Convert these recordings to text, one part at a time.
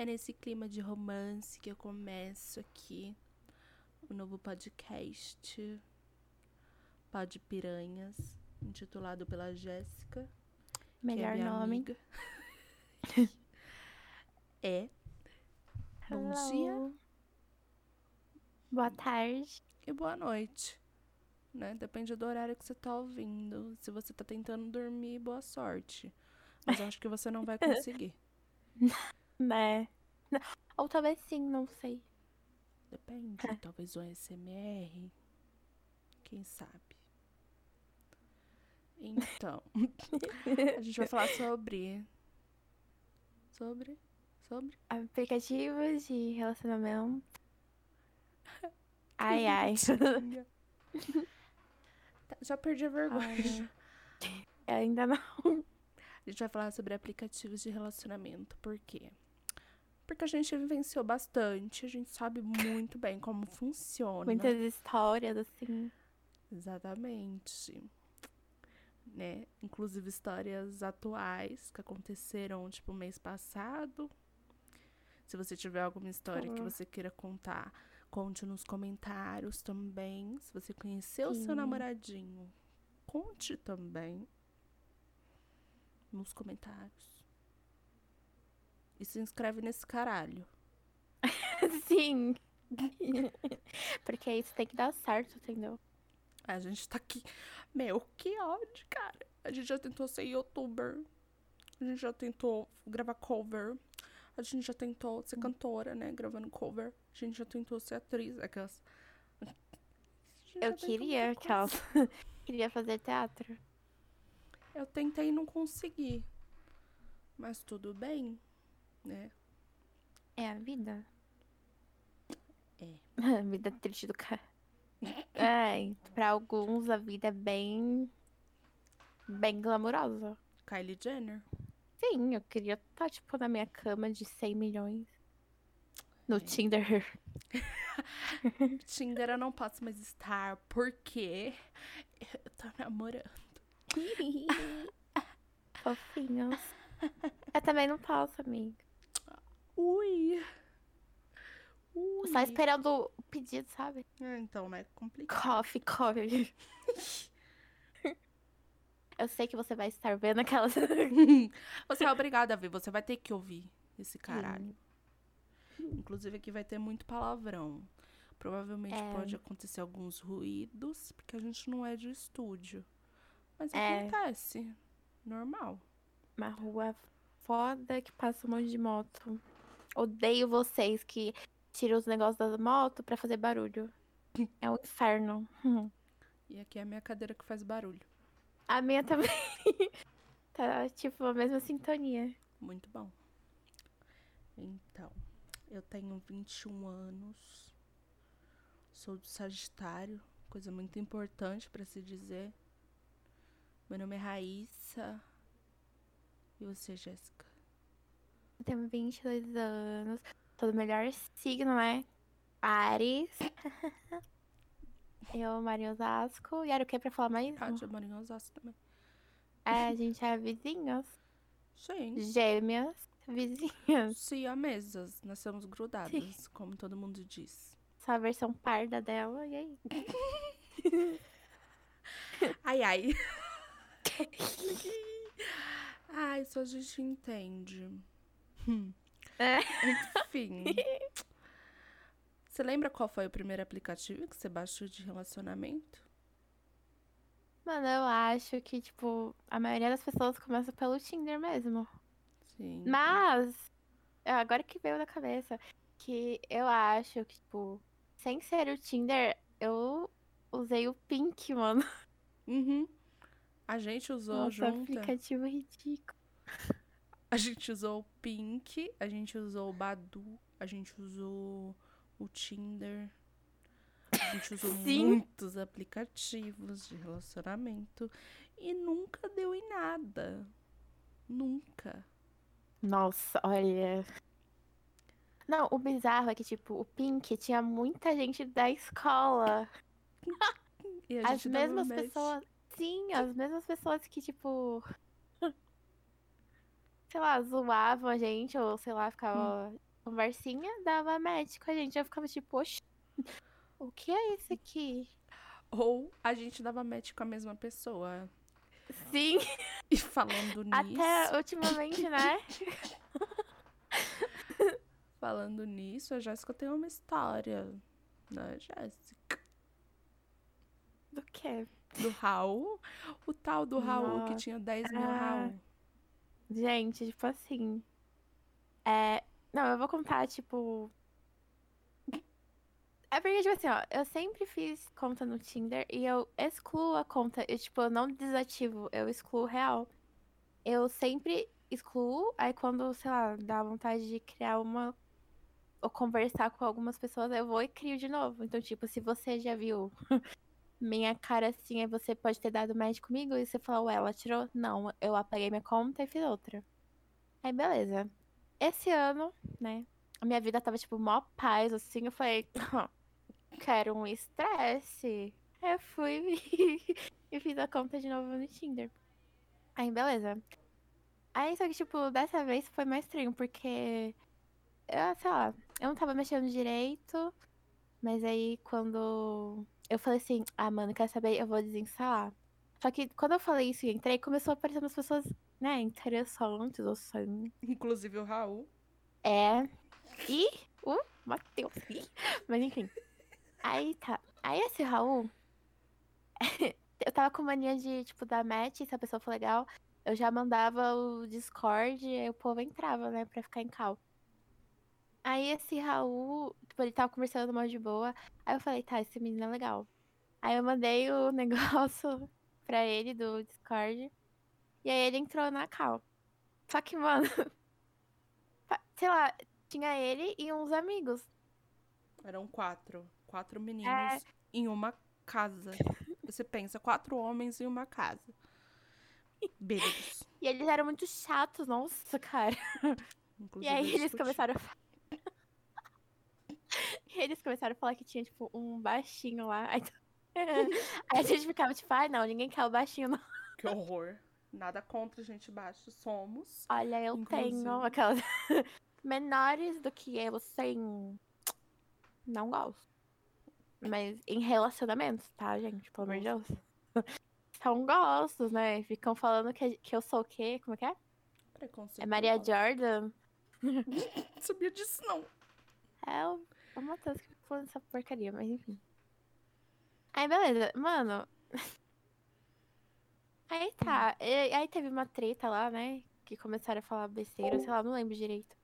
É nesse clima de romance que eu começo aqui o novo podcast Pod Piranhas, intitulado pela Jéssica. que é Melhor minha nome. amiga. é. Bom Hello. dia Boa tarde. e boa noite. Né? Depende do horário que você tá ouvindo. Se você tá tentando dormir, boa sorte. Mas eu acho que você não vai conseguir. Né? Ou talvez sim, não sei. Depende. É. Talvez um SMR. Quem sabe? Então, a gente vai falar sobre. Sobre? Sobre? Aplicativos de relacionamento. Ai, ai. Tá, Já perdi a vergonha. Ai, Ainda não. A gente vai falar sobre aplicativos de relacionamento. Por quê? Porque a gente vivenciou bastante, a gente sabe muito bem como funciona. Muitas histórias, assim. Exatamente. Né? Inclusive histórias atuais que aconteceram, tipo, mês passado. Se você tiver alguma história que Uhum. você queira contar, conte nos comentários também. Se você conheceu o seu namoradinho, conte também nos comentários. E se inscreve nesse caralho. Sim. Porque isso tem que dar certo, entendeu? A gente tá aqui. Meu, que ódio, cara. A gente já tentou ser youtuber. A gente já tentou gravar cover. A gente já tentou ser cantora, né? Gravando cover. A gente já tentou ser atriz. Aquelas. Já Eu queria aquelas. queria fazer teatro. Eu tentei e não consegui. Mas tudo bem, né? É a vida? É. A vida triste do cara. É, pra alguns a vida é bem. bem glamurosa. Kylie Jenner. Sim, eu queria estar, tipo, na minha cama de 100 milhões. No É. Tinder. Tinder eu não posso mais estar porque eu tô namorando. Fofinhos. Eu também não posso, amiga. Ui! Ui! Só esperando o pedido, sabe? Ah, então, né? Complicado. Coffee, coffee. Eu sei que você vai estar vendo aquelas. Você é obrigada a ver, você vai ter que ouvir esse caralho. Inclusive aqui vai ter muito palavrão. Provavelmente É. pode acontecer alguns ruídos, porque a gente não é de estúdio. Mas É. acontece. Normal. Uma rua foda que passa um monte de moto. Odeio vocês que tiram os negócios da moto pra fazer barulho. É um inferno. E aqui é a minha cadeira que faz barulho. A minha também. tá tipo a mesma sintonia. Muito bom. Então, eu tenho 21 anos. Sou do Sagitário, coisa muito importante pra se dizer. Meu nome é Raíssa. E você, Jéssica? Tenho 22 anos. Sou do melhor signo, né? Ares. Eu, Maria Osasco. E era o que pra falar mais? Eu moro em Osasco também. É, a gente é vizinhos. Sim. Gêmeas. Vizinhas. Siamesas. Nós somos grudadas, como todo mundo diz. Só a versão parda dela. E aí? Ai, ai. ai, só a gente entende. É. Enfim. Você lembra qual foi o primeiro aplicativo que você baixou de relacionamento? Mano, eu acho que, tipo, a maioria das pessoas começa pelo Tinder mesmo. Sim. Mas, é agora que veio na cabeça, que eu acho que, tipo, sem ser o Tinder, eu usei o Pink, mano. Uhum. A gente usou Nossa, junto. aplicativo ridículo. A gente usou o Pink, a gente usou o Badu, a gente usou o Tinder. A gente usou Sim. muitos aplicativos de relacionamento e nunca deu em nada. Nunca. Nossa, olha. Não, o bizarro é que, tipo, o Pink tinha muita gente da escola. E a As mesmas pessoas. Sim, as mesmas pessoas que, tipo. Sei lá, zoavam a gente, ou sei lá, ficava conversinha, dava match com a gente. Eu ficava tipo, oxe, o que é isso aqui? Ou a gente dava match com a mesma pessoa. Sim, E falando nisso. até ultimamente, né? Falando nisso, a Jéssica tem uma história. Né, Jéssica? Do quê? Do Raul. O tal do Raul que Nossa. tinha 10 mil Ah. Raul. Gente, tipo assim. É. Não, eu vou contar, tipo. É porque, tipo assim, ó, eu sempre fiz conta no Tinder e eu excluo a conta. Eu, tipo, eu não desativo, eu excluo real. Eu sempre excluo, aí quando, sei lá, dá vontade de criar uma. Ou conversar com algumas pessoas, eu vou e crio de novo. Então, tipo, se você já viu minha cara assim, aí você pode ter dado match comigo e você falou, ué, ela tirou? Não, eu apaguei minha conta e fiz outra. Aí, beleza. Esse ano, né, a minha vida tava, tipo, mó paz, assim, eu falei, quero um estresse. Aí eu fui e fiz a conta de novo no Tinder. Aí, beleza. Aí, só que, tipo, dessa vez foi mais estranho, porque, eu, sei lá, eu não tava mexendo direito, mas aí quando eu falei assim, ah, mano, quer saber? Eu vou desinstalar. Só que quando eu falei isso e entrei, começou a aparecer umas pessoas, né, interessantes, ou assim. Inclusive o Raul. É. E o Matheus. Mas enfim. Aí tá. Aí esse Raul. eu tava com mania de, tipo, dar match, se a pessoa for legal. Eu já mandava o Discord e aí o povo entrava, né, pra ficar em cal. Aí esse Raul, tipo, ele tava conversando mal de boa. Aí eu falei, tá, esse menino é legal. Aí eu mandei o negócio pra ele do Discord. E aí ele entrou na cal. Só que, mano, sei lá, tinha ele e uns amigos. Eram quatro. Quatro meninos É. em uma casa. Você pensa, quatro homens em uma casa. Bêbados. E eles eram muito chatos, nossa, cara. E Inclusive, aí eu eles discuti. começaram a falar. Eles começaram a falar que tinha, tipo, um baixinho lá. Aí, aí a gente ficava, tipo, ai não, ninguém quer o baixinho, não. Que horror. Nada contra gente baixa. Somos. Olha, eu Inclusive. tenho aquelas menores do que eu, sem. Não gosto. Mas em relacionamentos, tá, gente? Pelo amor de Deus. São gostos, né? Ficam falando que, que eu sou o quê? Como é que é? Preconceito. É Maria Jordan. Não sabia disso, não. É o Matheus que ficou falando essa porcaria, mas enfim. Aí, beleza. Mano. Aí tá. Aí teve uma treta lá, né? Que começaram a falar besteira, sei lá, não lembro direito.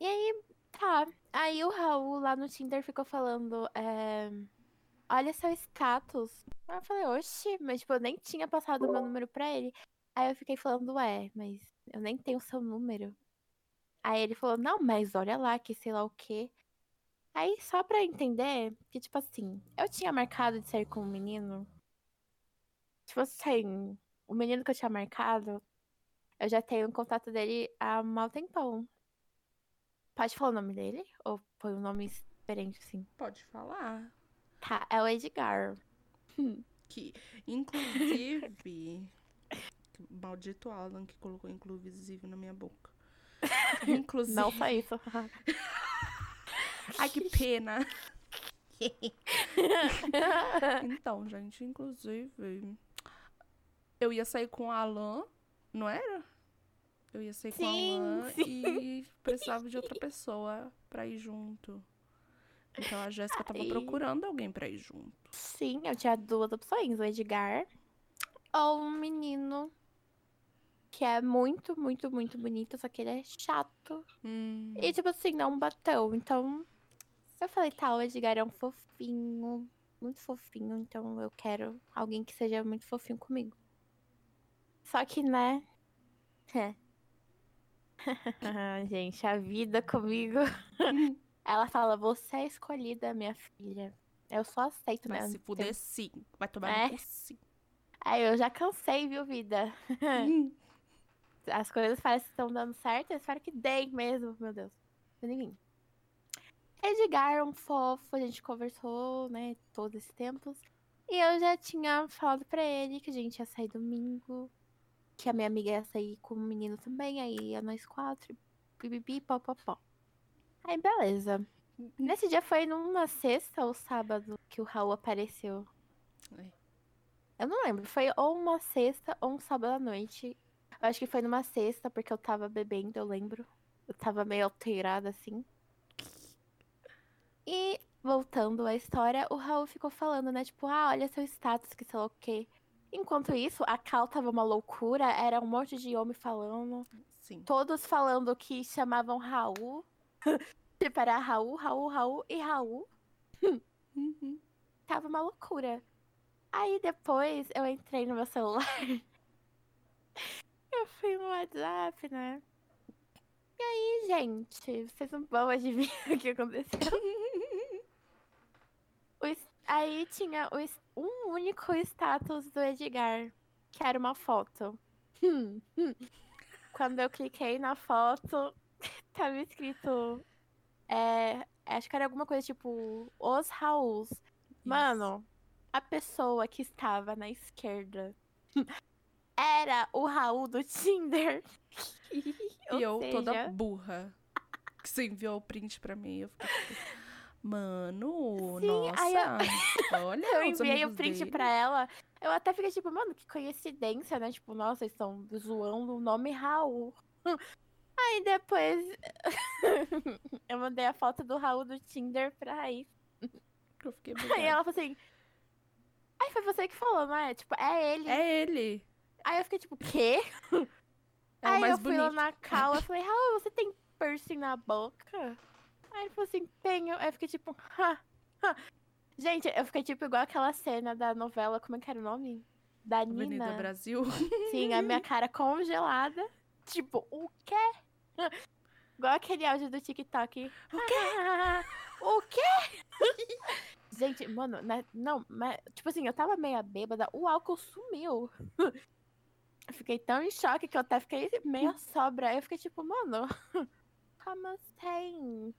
E aí, tá. Aí o Raul lá no Tinder ficou falando, é, Olha seu status. Aí eu falei, oxi, mas tipo, eu nem tinha passado o meu número pra ele. Aí eu fiquei falando, ué, mas eu nem tenho seu número. Aí ele falou, não, mas olha lá, que sei lá o quê. Aí, só pra entender, que tipo assim, eu tinha marcado de sair com um menino. Tipo assim, o menino que eu tinha marcado, eu já tenho o contato dele há mal tempão. Pode falar o nome dele? Ou foi um nome diferente, assim? Pode falar. Tá, é o Edgar. Que, inclusive. Maldito Alan que colocou inclusive na minha boca. Inclusive. Não só isso. Ai, que pena. Então, gente, inclusive. Eu ia sair com o Alan, não era? Eu ia sair com Sim, o Alan sim. e precisava de outra pessoa pra ir junto. Então a Jéssica tava Ai. procurando alguém pra ir junto. Sim, eu tinha duas opções, o Edgar ou um menino que é muito, muito, muito bonito, só que ele é chato. Hum, E, tipo assim, não bateu. Então, eu falei, tá, o Edgar é um fofinho, muito fofinho, então eu quero alguém que seja muito fofinho comigo. Só que, né? É. Gente, a vida comigo. Ela fala, você é escolhida, minha filha. Eu só aceito, vai né? se fuder sim. Vai tomar É. no sim. Aí eu já cansei, viu, vida? As coisas parecem que estão dando certo, eu espero que deem mesmo, meu Deus. Mas enfim. Edgar um fofo, a gente conversou, né, todo esse tempo. E eu já tinha falado pra ele que a gente ia sair domingo, que a minha amiga ia sair com o menino também, aí ia nós quatro, bibibi, pó, pó, pó. Aí, beleza. Nesse dia foi numa sexta ou sábado que o Raul apareceu. É. Eu não lembro. Foi ou uma sexta ou um sábado à noite. Eu acho que foi numa sexta, porque eu tava bebendo, eu lembro. Eu tava meio alterada assim. E voltando à história, o Raul ficou falando, né? Tipo, ah, olha seu status, que sei lá o quê. Enquanto isso, a Cal tava uma loucura, era um monte de homem falando. Sim. Todos falando que chamavam Raul. tipo, era Raul, Raul, Raul e Raul. Uhum. Tava uma loucura. Aí depois eu entrei no meu celular. eu fui no WhatsApp, né? E aí, gente, vocês não vão adivinhar o que aconteceu. O aí tinha o um único status do Edgar, que era uma foto. Hum, hum. Quando eu cliquei na foto, tava escrito. é, acho que era alguma coisa tipo. Os Rauls. Mano, a pessoa que estava na esquerda era o Raul do Tinder. E eu toda seja, burra. Que você enviou o print pra mim. Eu fiquei mano, Sim, nossa. aí Olha, Eu enviei o print dele. pra ela. Eu até fiquei tipo, mano, que coincidência, né? Tipo, nossa, eles estão zoando o nome Raul. Aí depois eu mandei a foto do Raul do Tinder pra Raíssa. Eu fiquei Aí bugada. ela falou assim. Aí foi você que falou, não é? Tipo, é ele. É ele. Aí eu fiquei tipo, quê? É Aí eu fui lá na cal, eu falei, Raul, você tem piercing na boca? Aí ele falou assim, tenho. Aí eu fiquei tipo, ha, ha. Gente, eu fiquei tipo igual aquela cena da novela, como é que era o nome? Da Avenida Nina. Brasil. Sim, a minha cara congelada. Tipo, o quê? Igual aquele áudio do TikTok. O quê? o quê? Gente, mano, né, não, mas, tipo assim, eu tava meio bêbada, o álcool sumiu. Fiquei tão em choque que eu até fiquei meio sobra. Eu fiquei tipo, mano, como assim?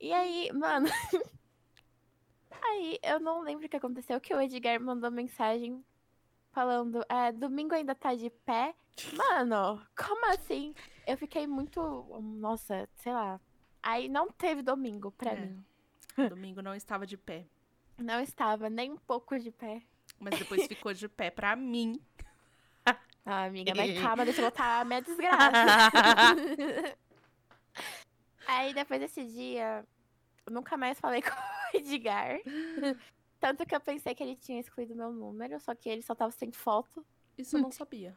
E aí, mano. Aí eu não lembro o que aconteceu, que o Edgar mandou mensagem falando, é, domingo ainda tá de pé. Mano, como assim? Eu fiquei muito. Nossa, sei lá. Aí não teve domingo pra É. mim. Domingo não estava de pé. Não estava nem um pouco de pé. Mas depois ficou de pé pra mim. Ah, amiga, mas calma, deixa eu botar a minha desgraça. Aí depois desse dia, eu nunca mais falei com o Edgar. Tanto que eu pensei que ele tinha excluído meu número, só que ele só tava sem foto. Isso eu não sabia.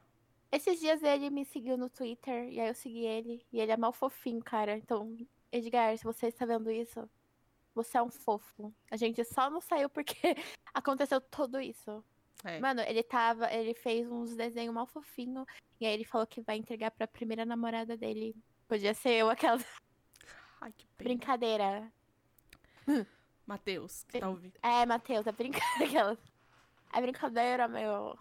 Esses dias ele me seguiu no Twitter, e aí eu segui ele. E ele é mal fofinho, cara. Então, Edgar, se você está vendo isso, você é um fofo. A gente só não saiu porque aconteceu tudo isso. É. Mano, ele tava. Ele fez uns desenhos mal fofinho. E aí ele falou que vai entregar pra primeira namorada dele. Podia ser eu, aquela Ai, que pena. brincadeira. Matheus, que tá ouvindo. É, Matheus, é brincadeira. É brincadeira, meu.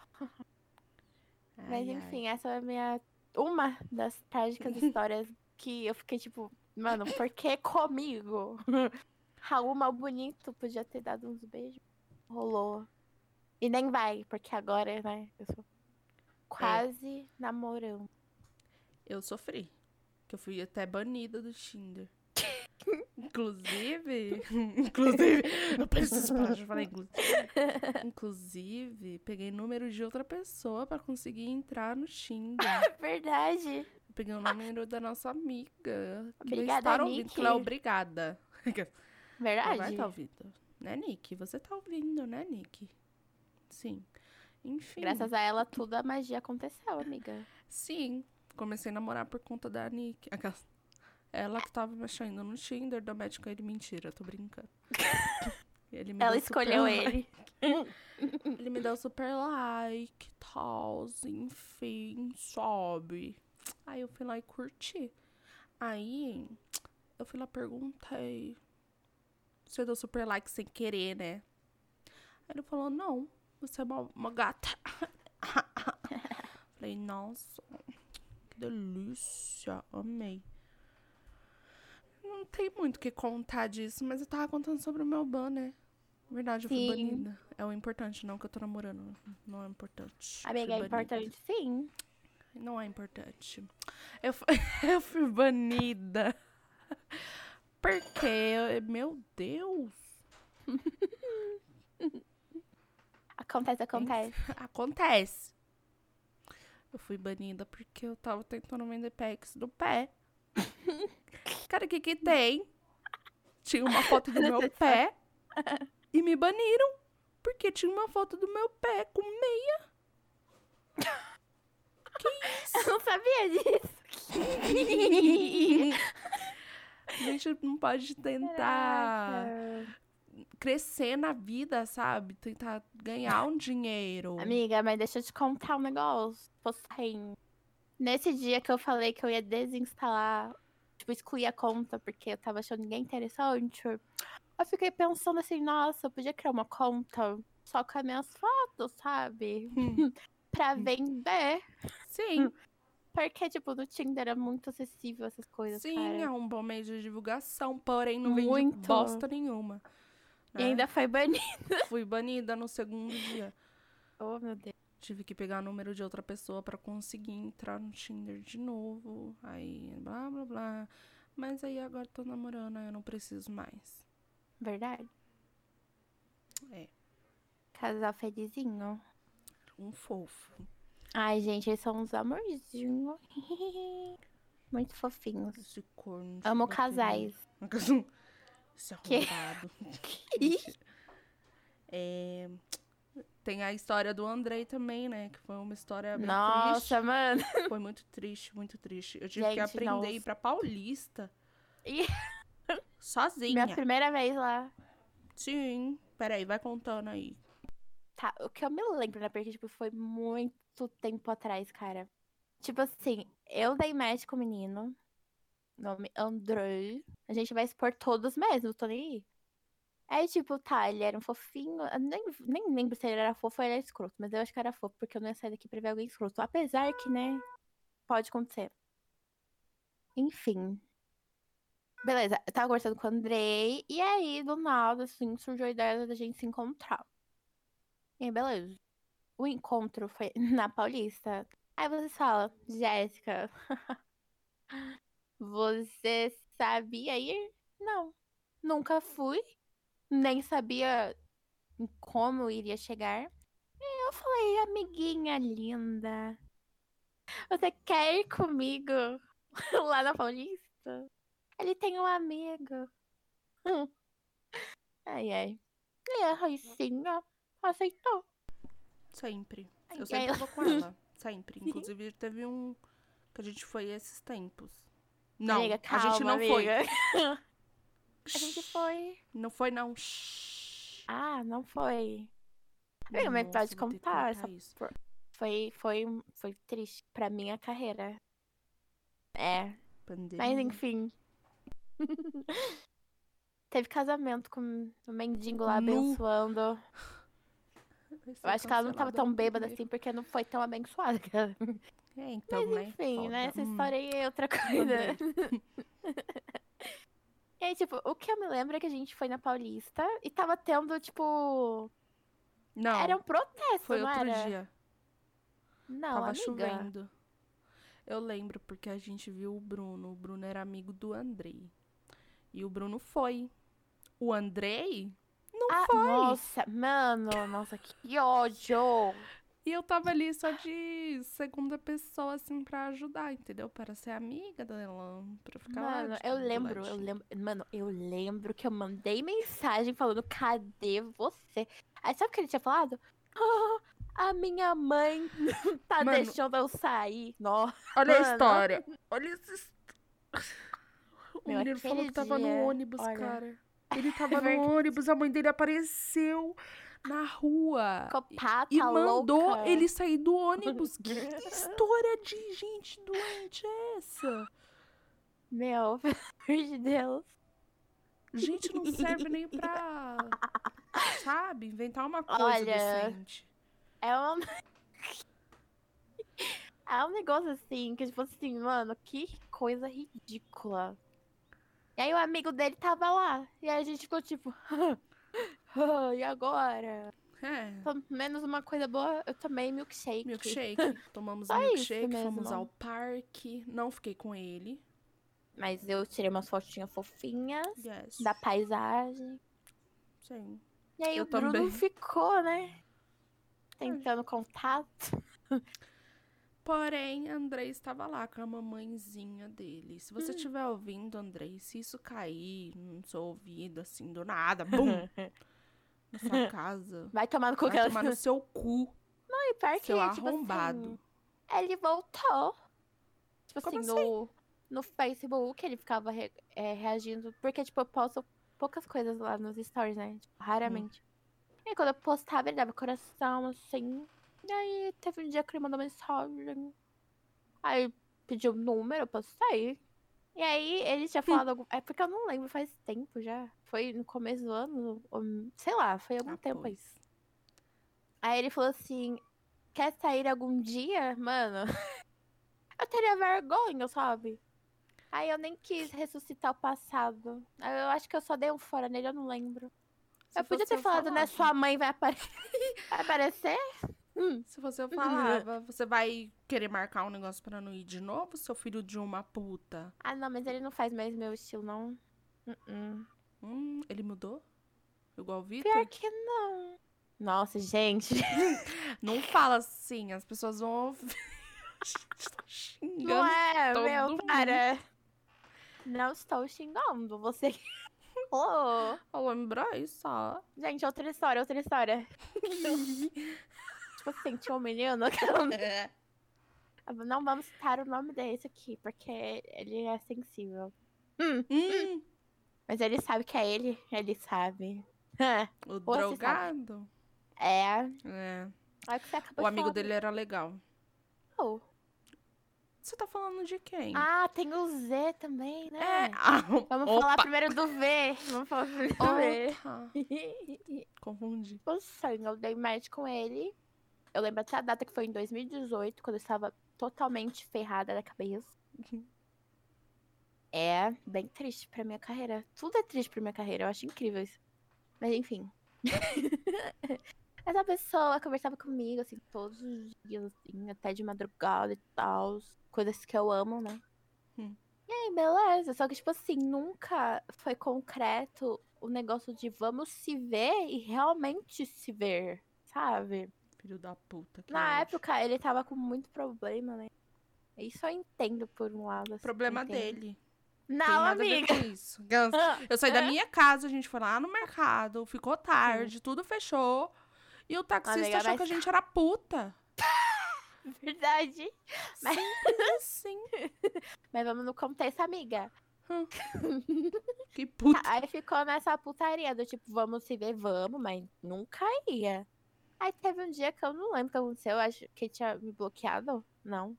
Mas Ai, ai. enfim, essa é a minha. Uma das trágicas histórias que eu fiquei tipo, mano, por que comigo? Raul mal bonito podia ter dado uns beijos. Rolou. E nem vai, porque agora, né? Eu sou quase namorando. Eu sofri. Que eu fui até banida do Tinder. Inclusive. Inclusive. Eu preciso parar de falar inclusive. Inclusive, peguei número de outra pessoa pra conseguir entrar no Tinder. Verdade. Peguei o número da nossa amiga. Obrigada, estar ouvindo. Nick. Que ela é obrigada. Ela vai Verdade. estar ouvindo. Né, Nick? Você tá ouvindo, né, Nick? Sim. Enfim. Graças a ela, tudo a magia aconteceu, amiga. Sim, comecei a namorar por conta da Nick. Aquelas- Ela que tava mexendo no Tinder, da médica ele mentira, tô brincando. Ele Ela escolheu like. ele. Ele me deu super like, tal, enfim, sobe. Aí eu fui lá e curti. Aí eu fui lá perguntei. Você deu super like sem querer, né? Aí ele falou, não, você é uma, uma gata. Falei, nossa, que delícia, amei. Não tem muito o que contar disso, mas eu tava contando sobre o meu ban, né? Verdade, eu fui Sim. banida. É o importante, não que eu tô namorando. Não é importante. Amiga, é fui importante sim. Não é importante. Eu, fu- eu fui banida Porque, meu Deus. Acontece, acontece. Acontece. Eu fui banida porque eu tava tentando vender packs do pé. Cara, o que que tem? Tinha uma foto do meu pé e me baniram porque tinha uma foto do meu pé com meia. Eu não sabia disso. A gente não pode tentar Caraca. crescer na vida, sabe? Tentar ganhar um dinheiro. Amiga, mas deixa eu te contar um negócio. Postem. Nesse dia que eu falei que eu ia desinstalar, tipo, excluir a conta porque eu tava achando ninguém interessante, eu fiquei pensando assim, nossa, eu podia criar uma conta só com as minhas fotos, sabe? Hum, Pra vender. Sim, Porque, tipo, no Tinder é muito acessível essas coisas, sim, cara. é um bom meio de divulgação, porém não vende Muito. bosta nenhuma. E né? ainda foi banido. Fui banida no segundo dia. Oh, meu Deus. Tive que pegar o número de outra pessoa pra conseguir entrar no Tinder de novo. Aí, blá, blá, blá. Mas aí agora tô namorando, aí eu não preciso mais. Verdade? É. Casal felizinho. Um fofo. Ai, gente, eles são uns amorzinhos. Muito fofinhos. Esse corno. Amo casais. Esse Que? arrombado. É, Tem a história do Andrei também, né? Que foi uma história bem Nossa, mano. triste. Foi muito triste, muito triste. Eu tive que Gente, aprender a ir nossa. pra Paulista. Ih. Sozinha. Minha primeira vez lá. Sim. Peraí, vai contando aí. Tá, o que eu me lembro, né? Porque, tipo, foi muito tempo atrás, cara. Tipo assim, eu dei match com o menino. Nome Andrei. A gente vai expor todos mesmo, tô nem aí. Aí, tipo, tá, ele era um fofinho. Nem, nem lembro se ele era fofo ou ele era escroto, mas eu acho que era fofo, porque eu não ia sair daqui pra ver alguém escroto. Apesar que, né, pode acontecer. Enfim. Beleza, eu tava conversando com o Andrei, e aí, do nada, assim, surgiu a ideia da gente se encontrar. E aí, beleza. O encontro foi na Paulista. Aí você fala, Jéssica, você sabia ir? Não. Nunca fui. Nem sabia como iria chegar. E eu falei, amiguinha linda, você quer ir comigo lá na Paulista? Ele tem um amigo. Ai, ai. E sim, ó, aceitou. Sempre. Ai, Eu sempre ai. vou com ela. Sempre. Inclusive, teve um que a gente foi esses tempos. Não, amiga, a gente calma, não foi. A gente foi. Não foi, não. Ah, não foi. Amiga, mas pode Nossa, ter que contar essa isso. Foi, foi, foi triste pra minha carreira. É, Pandemia. mas enfim. Teve casamento com o mendigo lá Nu. abençoando. Eu acho que ela não tava tão bêbada assim, porque não foi tão abençoada. cara. É, então, Mas né? enfim, Foda. né? Essa Hum. história aí é outra coisa. E aí, tipo, o que eu me lembro é que a gente foi na Paulista e tava tendo, tipo. Não, Era um protesto, foi não outro era? dia. Não, Tava amiga. chovendo. Eu lembro porque a gente viu o Bruno. O Bruno era amigo do Andrei. E o Bruno foi. O Andrei não Ah, foi. nossa, mano, nossa, que ódio. E eu tava ali só de segunda pessoa, assim, pra ajudar, entendeu? Para ser amiga dela. Pra ficar lá Mano, de- eu lembro, eu lembro, mano, eu lembro que eu mandei mensagem falando, cadê você? Aí sabe o que ele tinha falado? Ah, a minha mãe tá Mano. deixando eu sair. Nossa, Olha a Mano. história. Olha essa his- O menino falou que tava dia, no ônibus, olha. cara. Ele tava no verdade. ônibus, a mãe dele apareceu na rua. psicopata E mandou louca. ele sair do ônibus. Que história de gente doente é essa? Meu, pelo amor de Deus. Gente não serve nem pra, sabe, inventar uma coisa Olha, decente. É um... é um negócio assim, que tipo assim, mano, que coisa ridícula. E aí o amigo dele tava lá. E aí a gente ficou tipo, "Ah, e agora? É, menos uma coisa boa, eu tomei milkshake. milkshake. Tomamos isso milkshake, fomos ao parque. Não fiquei com ele. Mas eu tirei umas fotinhas fofinhas Yes. da paisagem. Sim. E aí Eu o Bruno também. ficou, né? Tentando contato. Porém, Andrei estava lá com a mamãezinha dele. Se Hum. você estiver ouvindo, Andrei, se isso cair no seu ouvido, assim, do nada, bum, na sua casa, Vai tomar no cu vai que ela... tomar no seu cu, E pior que, seu tipo arrombado. assim, ele voltou. Tipo Como assim, no, no Facebook ele ficava re- é, reagindo. Porque, tipo, eu posto poucas coisas lá nos stories, né? Tipo, raramente. E aí, quando eu postava, ele dava coração, assim. E aí, teve um dia que ele mandou mensagem. Aí, pediu o número, eu postei. E aí, ele tinha falado algum... É porque eu não lembro, faz tempo já. Foi no começo do ano, ou, sei lá, foi algum Ah, tempo aí. pois. Aí ele falou assim: quer sair algum dia? Mano, eu teria vergonha, sabe? Aí eu nem quis ressuscitar o passado. Eu acho que eu só dei um fora nele, eu não lembro. Se eu podia ter falado, né? falava. Sua mãe vai, apare- vai aparecer? Se você falava, você vai querer marcar um negócio pra não ir de novo, seu filho de uma puta? Ah, não, mas ele não faz mais meu estilo, não. Uh-uh. Hum, ele mudou? Igual o Vitor? Pior que não. Nossa, gente. Não fala assim, as pessoas vão ouvir. Tá xingando. Não é, todo meu, mundo. para. Não estou xingando. Você. Ô, Eu lembro isso, ó. Gente, outra história, outra história. Tipo assim, tinha um menino que eu não vamos citar o nome desse aqui, porque ele é sensível. Hum, Hum, mas ele sabe que é ele, ele sabe. o Ou drogado. É. É. Olha que você acabou O amigo dele era legal. Oh. Você tá falando de quem? Ah, tem o Z também, né? é. Ah, Vamos opa. falar primeiro do V. Vamos falar primeiro do V. Confundi. Tipo assim, eu dei match com ele. Eu lembro até a data que foi em 2018, quando eu estava totalmente ferrada da cabeça. É bem triste pra minha carreira. Tudo é triste pra minha carreira, eu acho incrível isso. Mas enfim. Essa pessoa conversava comigo, assim, todos os dias, assim, até de madrugada e tal. Coisas que eu amo, né? Hum. E aí, beleza. Só que, tipo assim, nunca foi concreto o negócio de vamos se ver e realmente se ver, sabe? Filho da puta. Na ódio. época, ele tava com muito problema, né? Isso eu entendo por um lado. assim, Problema dele. Não, amiga. isso. Eu saí da minha casa, a gente foi lá no mercado, ficou tarde, tudo fechou. E o taxista Amiga, achou mas- que a gente era puta. Verdade. Mas- Sim, Mas vamos no contexto, amiga. que puta. Aí ficou nessa putaria do tipo, vamos se ver, vamos, mas nunca ia. Aí teve um dia que eu não lembro o que aconteceu, eu acho que ele tinha me bloqueado. Não.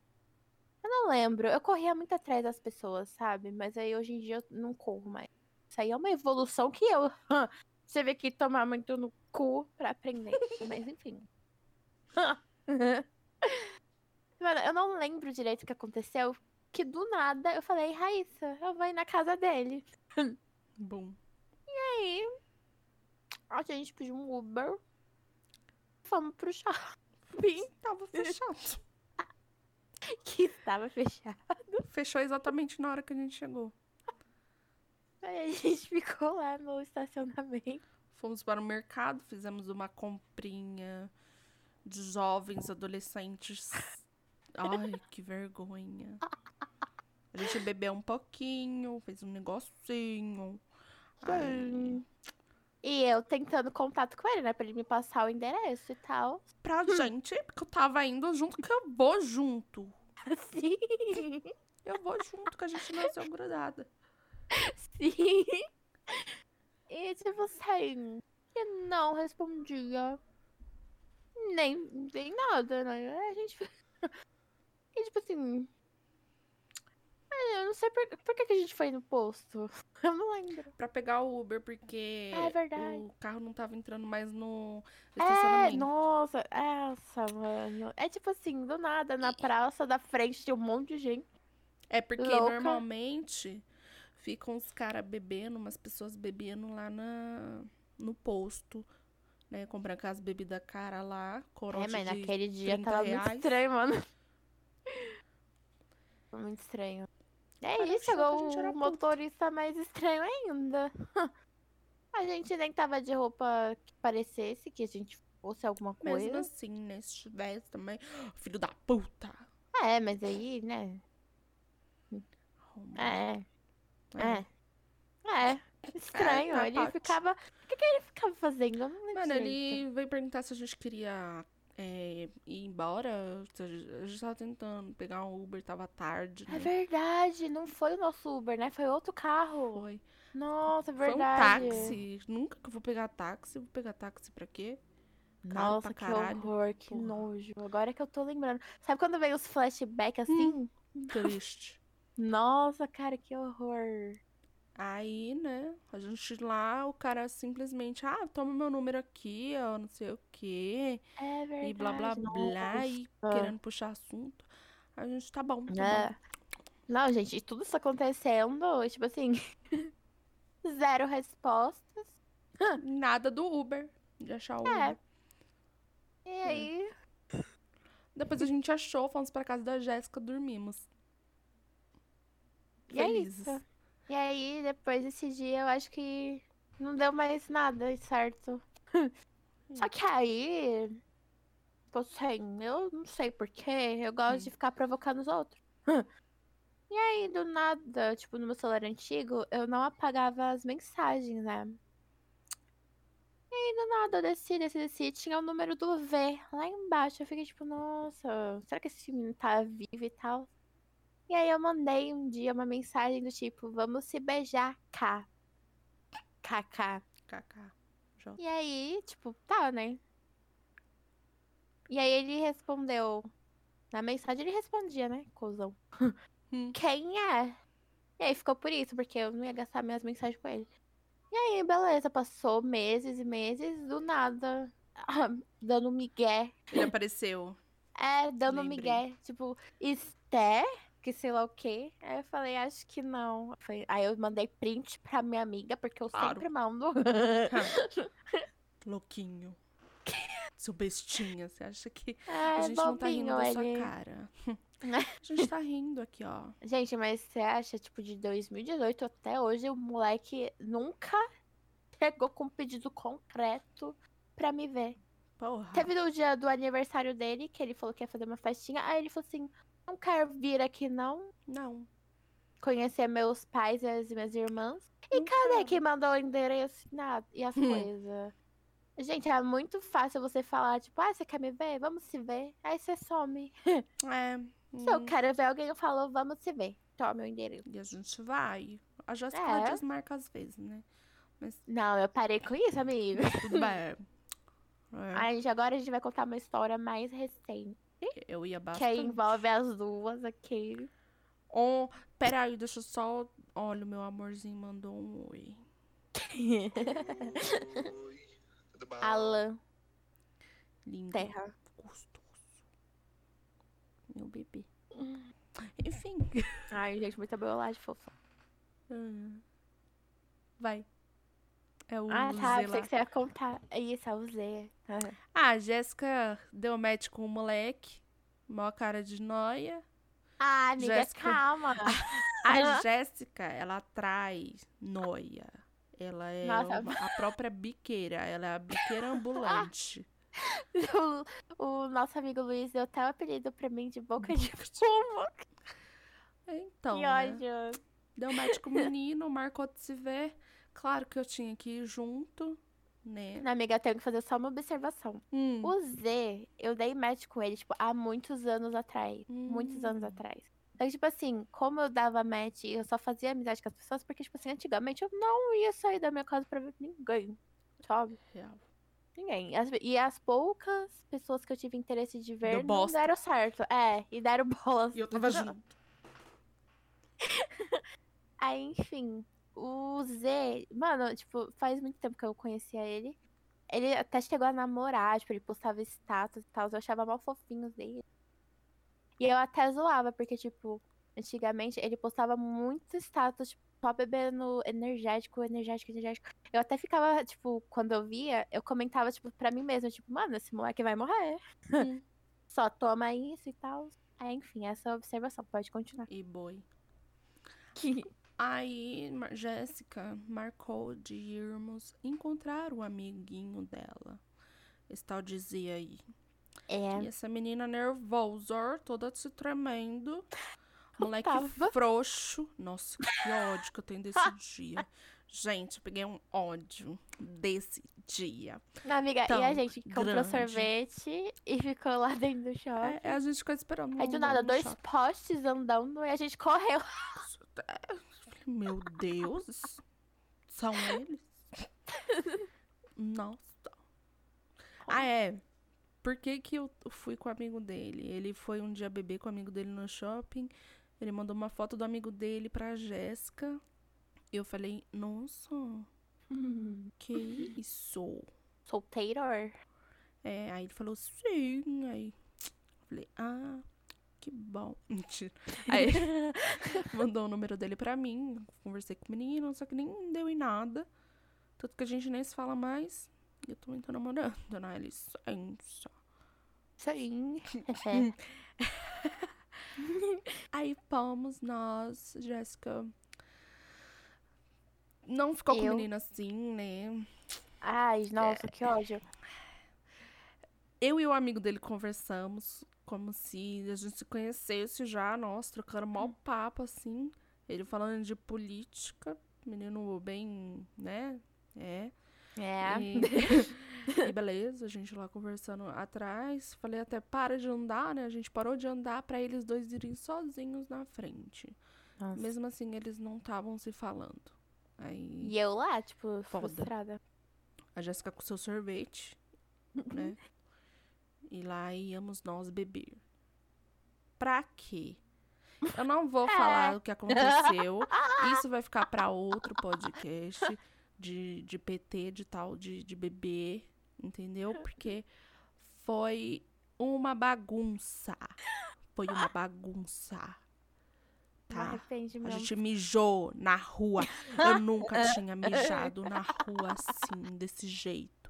Eu não lembro. Eu corria muito atrás das pessoas, sabe? Mas aí hoje em dia eu não corro mais. Isso aí é uma evolução que eu. Você vê que tomar muito no cu pra aprender. Mas enfim. Mano, eu não lembro direito o que aconteceu. Que do nada eu falei, Raíssa, eu vou ir na casa dele. Bom. aí, a gente pediu um Uber. Fomos pro shopping, Tava fechado. que estava fechado. Fechou exatamente na hora que a gente chegou. Aí a gente ficou lá no estacionamento. Fomos para o mercado, fizemos uma comprinha de jovens, adolescentes. Ai, que vergonha. A gente bebeu um pouquinho, fez um negocinho. Ai, E eu tentando contato com ele, né? Pra ele me passar o endereço e tal. pra gente, porque eu tava indo junto, que eu vou junto. Sim, Eu vou junto, que a gente nasceu grudada. sim. E tipo assim, ele não respondia. Nem, nem nada, né? A gente. E tipo assim. Ah, Eu não sei por, por que, que a gente foi no posto. Eu não lembro. Pra pegar o Uber, porque Ah, é o carro não tava entrando mais no É, estacionamento. nossa, essa, mano. É tipo assim, do nada, na praça da frente tem um monte de gente. É porque Louca. normalmente ficam os caras bebendo, umas pessoas bebendo lá na, no posto, né? Comprando aquelas bebidas cara lá, corote é, mas de... naquele dia 30 tava muito reais. estranho, mano. Foi muito estranho. É Cara, isso, chegou o motorista mais estranho ainda. A gente nem tava de roupa que parecesse que a gente fosse alguma coisa. Mesmo assim, né? Se tivesse também. Filho da puta! É, mas aí, né? É, É. é. É. Estranho. tá, ele Tati. ficava. O que, que ele ficava fazendo? Eu não lembro Mano, direito. ele veio perguntar se a gente queria é, ir embora. A gente tava tentando pegar um Uber, tava tarde. É Né? verdade, não foi o nosso Uber, né? Foi outro carro. Foi. Nossa, é Foi um verdade. táxi. Nunca que eu vou pegar táxi. Vou pegar táxi pra quê? Caro Nossa, que horror, que Porra. nojo. Agora que eu tô lembrando. Sabe quando vem os flashbacks assim? Triste. Nossa, cara, que horror. Aí, né, a gente lá, o cara simplesmente, ah, toma meu número aqui, ó, não sei o quê, É verdade. e blá blá blá, e nossa. querendo puxar assunto. A gente, tá bom, tá É. Não, gente, e tudo isso acontecendo, tipo assim, zero respostas. bom. Nada do Uber, de achar o É. Uber. E aí, Depois a gente achou, fomos pra casa da Jéssica, dormimos. E é Felizes. isso. E aí, depois desse dia, eu acho que não deu mais nada certo. Só que aí, tipo assim, eu não sei porquê, eu gosto Hum. de ficar provocando os outros. E aí, do nada, tipo, no meu celular antigo, eu não apagava as mensagens, né? E aí, do nada, eu desci, desci, desci, tinha o número do V lá embaixo. Eu fiquei tipo, nossa, será que esse menino tá vivo e tal? E aí eu mandei um dia uma mensagem do tipo, vamos se beijar, K. KK. KK. E aí, tipo, tá, né? E aí ele respondeu. Na mensagem ele respondia, né? Cozão. Hum. Quem é? E aí ficou por isso, porque eu não ia gastar minhas mensagens com ele. E aí, beleza, passou meses e meses, do nada, dando migué. Ele apareceu. É, dando Lembrei. migué. Tipo, Esté, que sei lá o quê. Aí eu falei, acho que não. Aí eu mandei print pra minha amiga, porque eu Claro. sempre mando. Louquinho. Seu bestinha, você acha que É, a gente não tá rindo bobinho da sua ele. cara? A gente tá rindo aqui, ó. Gente, mas você acha, tipo, de 2018 até hoje, o moleque nunca chegou com um pedido concreto pra me ver. Porra. Teve no dia do aniversário dele, que ele falou que ia fazer uma festinha. Aí ele falou assim: não quero vir aqui, não. Não. Conhecer meus pais e as minhas irmãs. E Não cadê quero. quem mandou o endereço e nada, e as coisas? Gente, é muito fácil você falar, tipo, ah, você quer me ver? Vamos se ver. Aí você some. É. Se eu hum, quero ver alguém, eu falo, vamos se ver. Toma o endereço. E a gente vai. A Jéssica É. desmarca às vezes, né? Não, eu parei com isso, amigo. Tudo bem. É, A gente, agora a gente vai contar uma história mais recente. Eu ia Que bastante. aí envolve as duas aqui. Oh, peraí, deixa eu só. Olha, o meu amorzinho mandou um oi. Oi, tudo bom? Alan Lindo. Terra. Gostoso. Meu bebê. Enfim. Ai, gente, muita bolagem fofa. Ah. Vai. É o Ah, tá. Pensei que você ia contar. Isso, é o Z. Ah. Ah, a Jéssica deu match com o moleque. Mó cara de noia. Ah, amiga, Jéssica. calma. A Jéssica, ela atrai noia. Ela é uma- a própria biqueira. Ela é a biqueira ambulante. o, o nosso amigo Luiz deu até o apelido pra mim de boca de fumo. Então, que né? ódio. Deu match com o menino, marcou de se ver. Claro que eu tinha que ir junto, né? Não, amiga, eu tenho que fazer só uma observação. Hum. O Z, eu dei match com ele, tipo, há muitos anos atrás. Muitos anos Hum. atrás. Então, tipo assim, como eu dava match e eu só fazia amizade com as pessoas, porque, tipo assim, antigamente eu não ia sair da minha casa pra ver ninguém, sabe? Real. Ninguém. As- e as poucas pessoas que eu tive interesse de ver não bosta. deram certo. É, e deram bolas. E eu tava junto. Aí, enfim, o Z, mano, tipo, faz muito tempo que eu conhecia ele. Ele até chegou a namorar, tipo, ele postava status e tal, eu achava mal fofinho dele. E eu até zoava, porque, tipo, antigamente ele postava muito status, tipo, só bebendo energético, energético, energético. Eu até ficava, tipo, quando eu via, eu comentava, tipo, pra mim mesma, tipo, mano, esse moleque vai morrer. Hum. Só toma isso e tal. É, enfim, essa observação, pode continuar. E boi. Aí, Jéssica marcou de irmos encontrar o amiguinho dela. Esse tal dizia aí. É. E essa menina nervosa, toda se tremendo. Moleque tava. frouxo. Nossa, que ódio que eu tenho desse dia. Gente, eu peguei um ódio desse dia. Não, amiga, e a Tão gente comprou grande. sorvete e ficou lá dentro do shopping. É, a gente ficou esperando. Aí do nada, dois shopping. postes andando e a gente correu. Meu Deus. São eles? Nossa. Ah, é. Por que, que eu fui com o amigo dele? Ele foi um dia beber com o amigo dele no shopping. Ele mandou uma foto do amigo dele pra Jéssica. Eu falei, nossa, que isso? Solteiro? É, aí ele falou, sim. Aí eu falei, ah, que bom. Mentira. Aí mandou o número dele pra mim. Conversei com o menino, só que nem deu em nada. Tanto que a gente nem se fala mais. E eu também tô namorando, né? Licença. Sim. Aí fomos nós, Jéssica. Não ficou com o Eu? menino assim, né? Ai, nossa, que ódio. Eu e o amigo dele conversamos como se a gente se conhecesse já, nossa, trocando mó papo, assim. Ele falando de política, menino bem, né? É. É. E, e beleza, a gente lá conversando atrás. Falei até para de andar, né? A gente parou de andar pra eles dois irem sozinhos na frente. Nossa. Mesmo assim, eles não estavam se falando. Aí E eu lá, tipo, Foda. frustrada. a Jéssica com seu sorvete, né? E lá íamos nós beber. Pra quê? Eu não vou falar o que aconteceu. Isso vai ficar pra outro podcast de, de PT, de tal, de, de bebê, entendeu? Porque foi uma bagunça. Foi uma bagunça. Tá? A gente mijou na rua. Eu nunca tinha mijado na rua assim, desse jeito.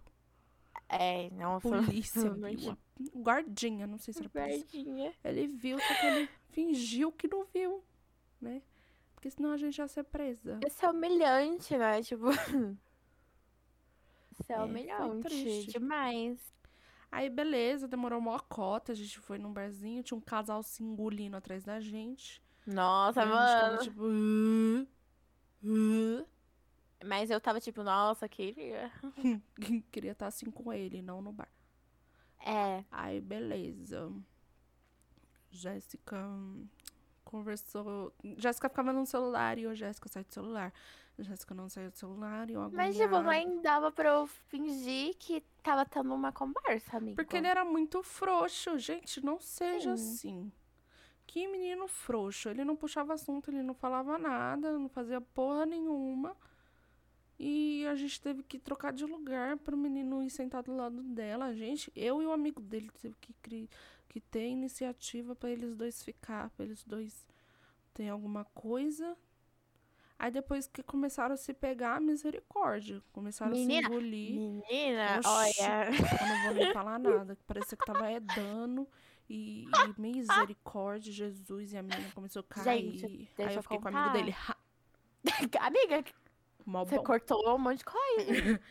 É, não, foi Polícia viu. guardinha, não sei se era polícia. Verdinha. Ele viu, só que ele fingiu que não viu, né? Porque senão a gente ia ser presa. Isso é humilhante, né? Tipo. Isso é, É, humilhante triste. demais. Aí, beleza, demorou uma cota. A gente foi num barzinho, tinha um casal se engolindo atrás da gente. Nossa, mano. tipo. "Uh, uh". Mas eu tava tipo, nossa, queria. Queria estar assim com ele, não no bar. É. Aí, beleza. Jéssica conversou. Jéssica ficava no celular e eu, Jéssica, sai do celular. Jéssica não saiu do celular e eu Mas, tipo, agoniada. nem dava pra eu fingir que tava tendo uma conversa, amigo. Porque ele era muito frouxo. Gente, não seja Sim. assim. Que menino frouxo. Ele não puxava assunto, ele não falava nada, não fazia porra nenhuma. E a gente teve que trocar de lugar para o menino ir sentar do lado dela. Gente, eu e o amigo dele teve que, cri- que ter iniciativa para eles dois ficar, para eles dois terem alguma coisa. Aí depois que começaram a se pegar, misericórdia. Começaram a Menina, se engolir. Menina, Oxi. olha. Eu não vou nem falar nada. Parecia que tava edando. E, e misericórdia, Jesus. E a menina começou a cair. Gente, Aí eu fiquei com o amigo dele. Amiga, mó você bom. cortou um monte de coisa.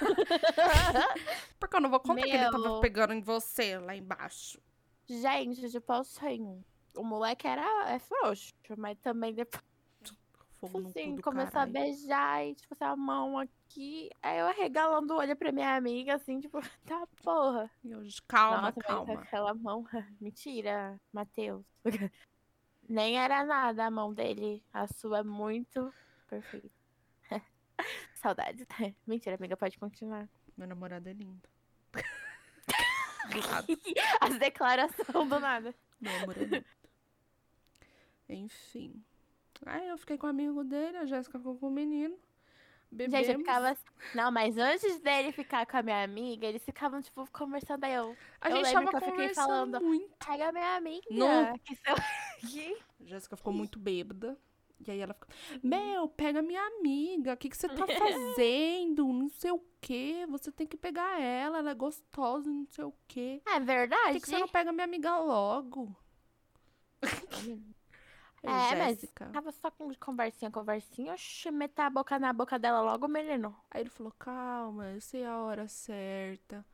Porque eu não vou contar que ele tava Meu. pegando em você lá embaixo. Gente, tipo assim, o moleque era é frouxo, mas também depois, Fogo no assim, começou a beijar e, tipo, a mão aqui. Aí eu arregalando o olho pra minha amiga, assim, tipo, tá porra. Eu, calma, Nossa, calma. aquela mão. Mentira, Matheus. Nem era nada a mão dele. A sua é muito perfeita. Saudades. Mentira, amiga, pode continuar. Meu namorado é lindo. As declarações do nada. Meu amor é. Enfim. Aí eu fiquei com o amigo dele, a Jéssica ficou com o menino. Bebemos. Gente, ficava. assim, Não, mas antes dele ficar com a minha amiga, eles ficavam, tipo, conversando. Aí eu. A eu gente lembro tava que eu fiquei falando, muito. Pega minha amiga. Não. Que Jéssica ficou muito bêbada. E aí ela ficou, Mel, pega minha amiga, o que, que você tá fazendo? Não sei o quê. Você tem que pegar ela, ela é gostosa, não sei o quê. É Por verdade? que, que você não pega minha amiga logo? É, mas Jéssica. tava só com conversinha, conversinha. Oxi, meter a boca na boca dela logo, menino. Aí ele falou, calma, eu sei a hora certa.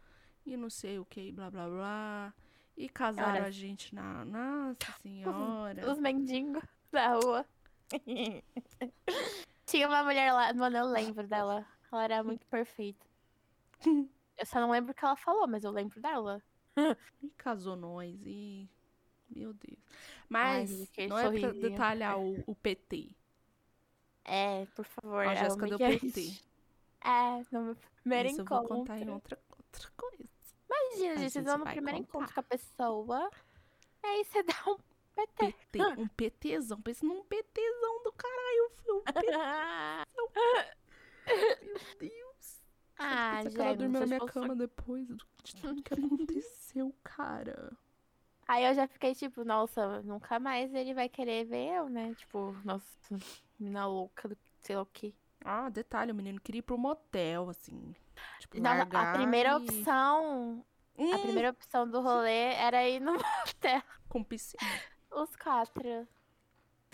E não sei o que, blá blá blá. E casaram a gente na. Nossa senhora. Os mendigos da rua. Tinha uma mulher lá, mano, eu lembro dela. Ela era muito perfeita. Eu só não lembro o que ela falou, mas eu lembro dela. E casou nós. E. Meu Deus. Mas Ai, não é pra detalhar o, o PT. É, por favor. A ela Jéssica deu PT. É, no meu primeiro Isso eu vou encontro. contar em outra, outra coisa. Imagina, A gente, vocês vão no primeiro contar. encontro com a pessoa. Aí você dá um PT. PT, um PTzão. Pensa num PTzão do caralho. Um meu Deus. ah, que ela dormiu na minha cama depois do- de tudo que aconteceu, cara. Aí eu já fiquei tipo, nossa, nunca mais ele vai querer ver eu, né? Tipo, nossa, mina louca sei lá o quê. Ah, detalhe, o menino queria ir pro motel, assim. Tipo, Não, a primeira e- opção, a Hum, primeira opção do rolê era ir no motel, Com piscina. Os quatro.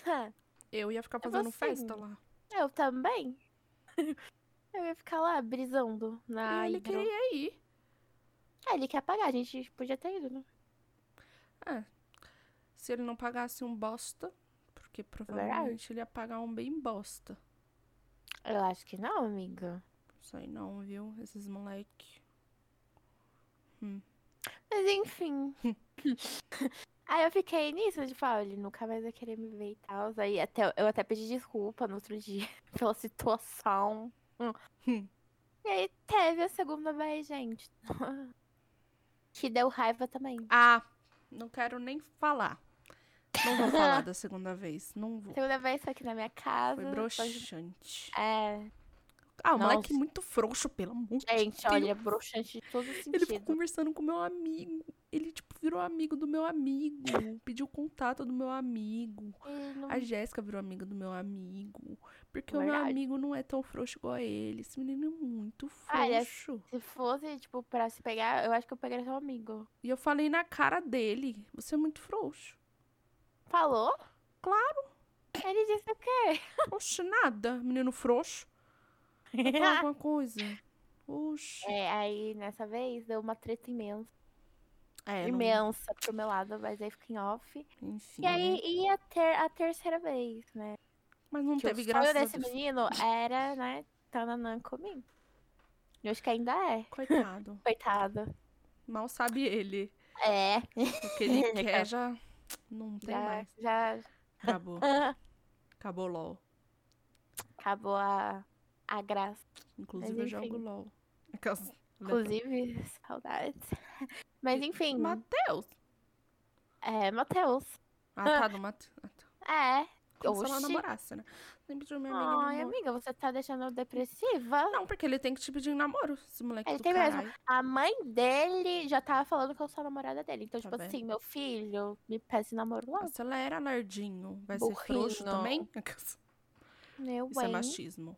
Hã, Eu ia ficar Eu fazendo vou festa lá. Eu também. Eu ia ficar lá brisando na e ele queria ir. Ah, ele quer pagar, a gente podia ter ido, né? É. Se ele não pagasse um bosta, porque provavelmente ele ia pagar um bem bosta. Eu acho que não, amiga. Não sei não, viu? Esses moleque. Mas enfim. Aí eu fiquei nisso, de falar, ele nunca mais vai querer me ver e tal. Aí até, eu até pedi desculpa no outro dia pela situação. E aí teve a segunda vez, gente. Que deu raiva também. Ah, não quero nem falar. Não vou falar da segunda vez. Não vou. Segunda vez foi aqui na minha casa. Foi foi- broxante. É, Ah, o moleque muito frouxo, pelo amor de gente, Deus. olha, broxante de todo Ele ficou sentido. conversando com meu amigo. Ele, tipo, virou amigo do meu amigo. Pediu contato do meu amigo. Não- A Jéssica virou amiga do meu amigo. Porque o meu amigo não é tão frouxo igual ele. Esse menino é muito é- frouxo. Se fosse, tipo, pra se pegar, eu acho que eu pegaria seu amigo. E eu falei na cara dele: Você é muito frouxo. Falou? Claro. Ele disse o quê? Oxe, nada. Menino frouxo. Falar alguma coisa. Oxe. É, aí nessa vez deu uma treta imensa. É, não- imensa pro meu lado, mas aí fica em off. enfim. E aí ia ter a terceira vez, né? Mas não Que o teve sonho graça. desse menino era, né, tananã comigo. Eu acho que ainda é. Coitado. Coitado. Mal sabe ele. É. O que ele quer já não tem Já, mais. já Acabou. Acabou LOL. acabou a, a graça. Inclusive Mas eu jogo LOL. Aquelas- Inclusive, saudades. Mas enfim, Matheus. é, Matheus. Ah, tá, do Matheus. Ah, tá. É. Como se ela Oxi. namorasse, né? Tem que pedir minha amiga Ai, namoro. amiga, você tá deixando eu depressiva? Não, porque ele tem que te pedir em namoro, esse moleque Ele do tem mesmo. caralho. A mãe dele já tava falando que eu sou a namorada dele. Então, Tá tipo vendo? assim, meu filho, me peça em namoro logo. Acelera, lardinho. Vai ser frouxo Burrinho. também? Meu Isso é bem. machismo.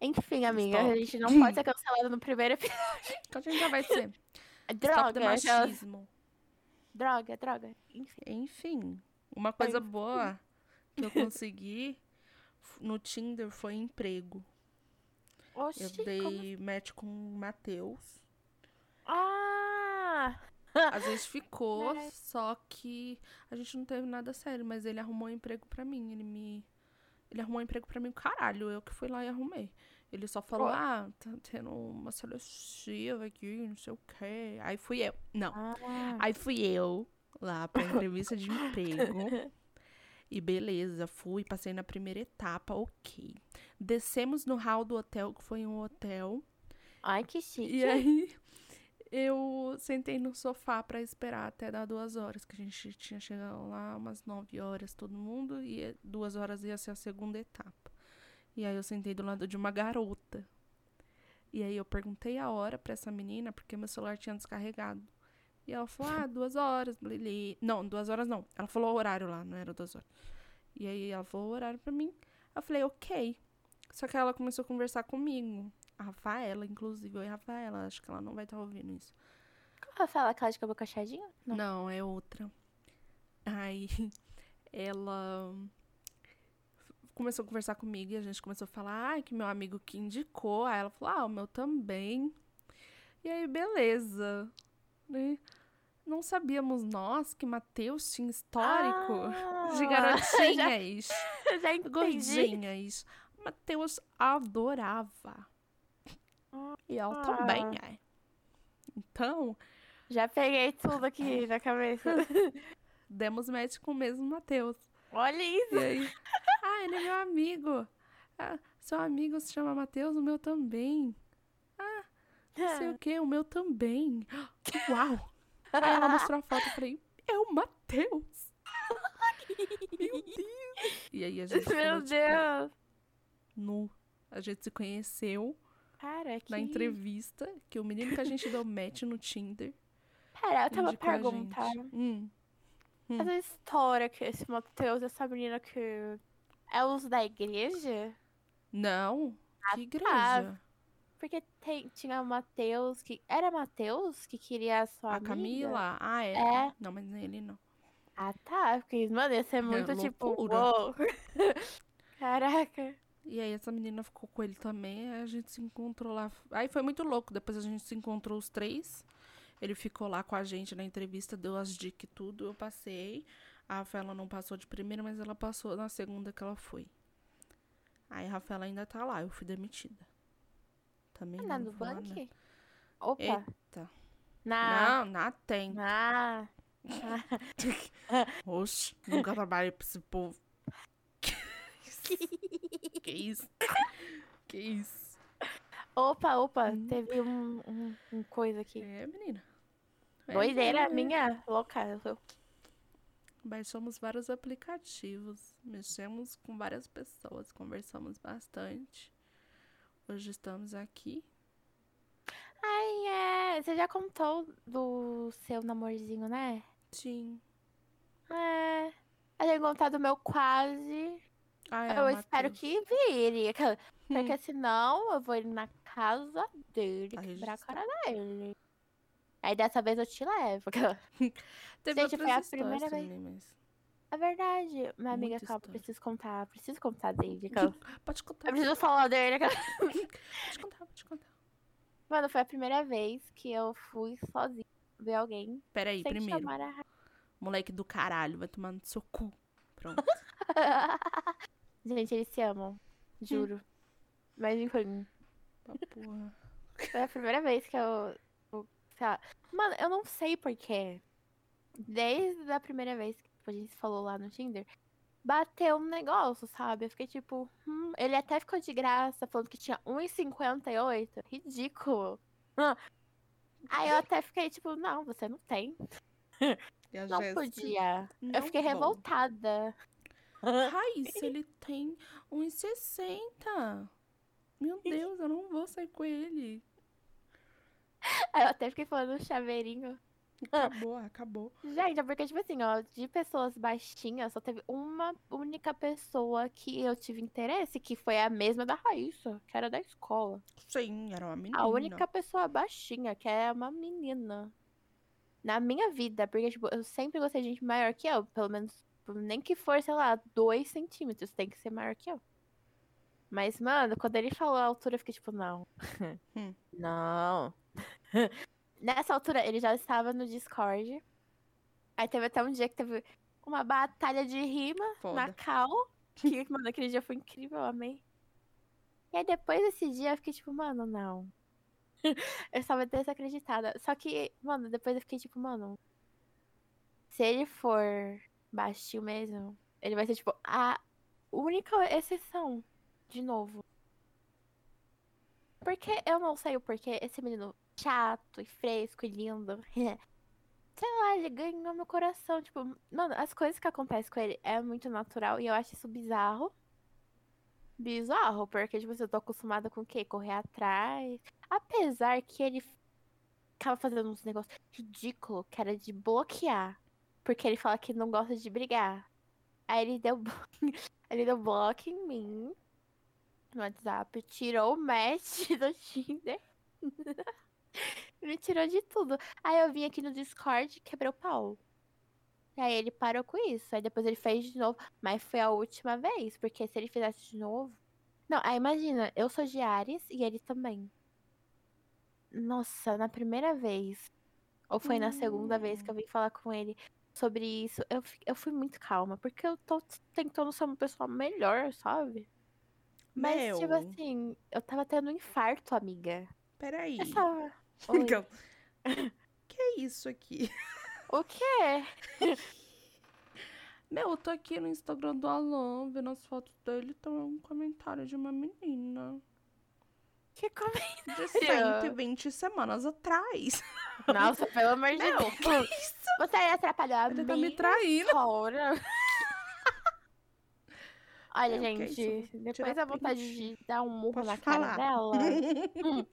Enfim, amiga, a gente não pode ser cancelada no primeiro episódio. Então a gente já vai ser. Droga, machismo. droga, droga. Enfim. Enfim, uma coisa boa que eu consegui no Tinder foi emprego. Oxi, Eu como- dei match com o Matheus. Ah! Às vezes ficou, Né? só que a gente não teve nada sério, mas ele arrumou um emprego pra mim. Ele me. Ele arrumou um emprego pra mim, caralho. Eu que fui lá e arrumei. Ele só falou, Ó. ah, tá tendo uma seletiva aqui, não sei o quê. Aí fui eu. Não. Ah. Aí fui eu lá pra entrevista de emprego. E beleza, fui, passei na primeira etapa, ok. Descemos no hall do hotel, que foi um hotel. Ai, que chique. E aí eu sentei no sofá pra esperar até dar duas horas, que a gente tinha chegado lá umas nove horas todo mundo, e duas horas ia ser a segunda etapa. E aí eu sentei do lado de uma garota. E aí eu perguntei a hora pra essa menina, porque meu celular tinha descarregado. E ela falou, ah, duas horas. Não, duas horas não. Ela falou o horário lá, não era duas horas. E aí ela falou o horário pra mim. Eu falei, ok. Só que ela começou a conversar comigo. A Rafaela, inclusive. Oi, Rafaela. Acho que ela não vai estar ouvindo isso. Qual Rafaela, aquela de cabelo cacheadinho? Não. Não, é outra. Aí ela começou a conversar comigo e a gente começou a falar, ah, que meu amigo que indicou. Aí ela falou, ah, o meu também. E aí, beleza. Né? Não sabíamos nós que Matheus tinha histórico de Ah, garotinhas, Eu já entendi. gordinhas. Matheus adorava. E ela Ah. também, é. Então, Já peguei tudo aqui na cabeça. demos match com o mesmo Matheus. Olha isso. E aí, ah, ele é meu amigo. Ah, seu amigo se chama Matheus, o meu também. Ah, não sei o que, o meu também. Uau! Aí ela mostrou a foto e falei, é o Matheus. Meu Deus. E aí a gente Meu falou, tipo, Deus. nu. A gente se conheceu Cara, que... na entrevista, que o menino que a gente deu match no Tinder Pera, eu tenho uma indicou a pergunta. gente. Hum, Hum. Essa história que esse Matheus, essa menina que é os da igreja? não, Ah, que igreja. Porque tem, tinha o Matheus que. Era Matheus que queria a sua A amiga? Camila? Ah, é. É. Não, mas ele não. Ah, tá. Porque, mano, ia ser muito tipo. loucura. Uou. Caraca. E aí essa menina ficou com ele também, aí a gente se encontrou lá. Aí foi muito louco, depois a gente se encontrou os três. Ele ficou lá com a gente na entrevista, deu as dicas e tudo, eu passei. A Rafaela não passou de primeira, mas ela passou na segunda que ela foi. Aí a Rafaela ainda tá lá, eu fui demitida. Também Na não do. Bank? Opa. Eita. Na. Não, na tem. Ah. Oxe, nunca trabalhei pra esse povo. Que isso? Que isso? Opa, opa. Hum. Teve um, um, um coisa aqui. É, menina. É, Doideira é. minha louca. Eu sou- Baixamos vários aplicativos, mexemos com várias pessoas, conversamos bastante. Hoje estamos aqui. Ai, é. Você já contou do seu namorzinho, né? Sim. É. Eu tenho contado do meu quase. Ah, é, eu espero que vire. Porque senão eu vou ir na casa dele, Aí quebrar a cara dele. Aí dessa vez eu te levo. Teve Gente, foi a primeira vez. também, mas... É verdade. Minha amiga, Muita calma, história. preciso contar. Preciso contar dele. Pode contar, Eu preciso falar dele. pode contar, pode contar. Mano, foi a primeira vez que eu fui sozinha ver alguém Peraí, primeiro. a Moleque do caralho, vai tomar no seu cu. Pronto. Gente, eles se amam. Juro. Mas enfim. Tá porra. Foi a primeira vez que eu. eu-. Mano, eu não sei porquê. Desde a primeira vez que a gente falou lá no Tinder, bateu um negócio, sabe? Eu fiquei tipo. hum, Ele até ficou de graça, falando que tinha 1,58. Ridículo. Aí eu até fiquei tipo, não, você não tem. Não podia. não eu fiquei vou. revoltada. Raíssa, ele tem 1,60. Meu Deus, eu não vou sair com ele. Eu até fiquei falando chaveirinho. Acabou, acabou. Gente, é porque, tipo assim, ó, de pessoas baixinhas, só teve uma única pessoa que eu tive interesse, que foi a mesma da Raíssa, que era da escola. Sim, era uma menina. A única pessoa baixinha, que é uma menina. Na minha vida, porque, tipo, eu sempre gostei de gente maior que eu. Pelo menos, nem que for, sei lá, dois centímetros, tem que ser maior que eu. Mas, mano, quando ele falou a altura, eu fiquei tipo, não. Hum. não. Nessa altura, ele já estava no Discord. Aí teve até um dia que teve uma batalha de rima na Foda. cal. Que, mano, aquele dia foi incrível, eu amei. E aí depois desse dia eu fiquei tipo, mano, não. eu estava desacreditada. Só que, mano, depois eu fiquei tipo, mano. Se ele for baixinho mesmo, ele vai ser tipo a única exceção. De novo. Porque eu não sei o porquê esse menino chato e fresco e lindo. Sei lá, ele ganhou meu coração. Tipo, mano, as coisas que acontecem com ele é muito natural e eu acho isso bizarro. Bizarro, porque, tipo, eu tô acostumada com o quê? Correr atrás. Apesar que ele ficava fazendo uns negócios ridículos, que era de bloquear. Porque ele fala que não gosta de brigar. Aí ele deu, ele deu bloco em mim no WhatsApp, tirou o match do Tinder. Me tirou de tudo. Aí eu vim aqui no Discord e quebrei o pau. E aí ele parou com isso. Aí depois ele fez de novo. Mas foi a última vez. Porque se ele fizesse de novo. Não, aí imagina, eu sou de Ares e ele também. Nossa, na primeira vez. Ou foi na segunda vez que eu vim falar com ele sobre isso. Eu, eu fui muito calma. Porque eu tô tentando ser uma pessoa melhor, sabe? Mas, tipo assim, eu tava tendo um infarto, amiga. Peraí. Essa... Oi. Então, que é isso aqui? O quê? Meu, eu tô aqui no Instagram do Alan, vendo as fotos dele, tem um comentário de uma menina. Que come... De 120 semanas atrás. Nossa, pelo amor de Deus. que isso? Você ia atrapalhar a Ele tá me traindo. história. Olha, Meu, que gente, isso? depois a vontade print. de dar um murro Pode na falar. cara dela. hum,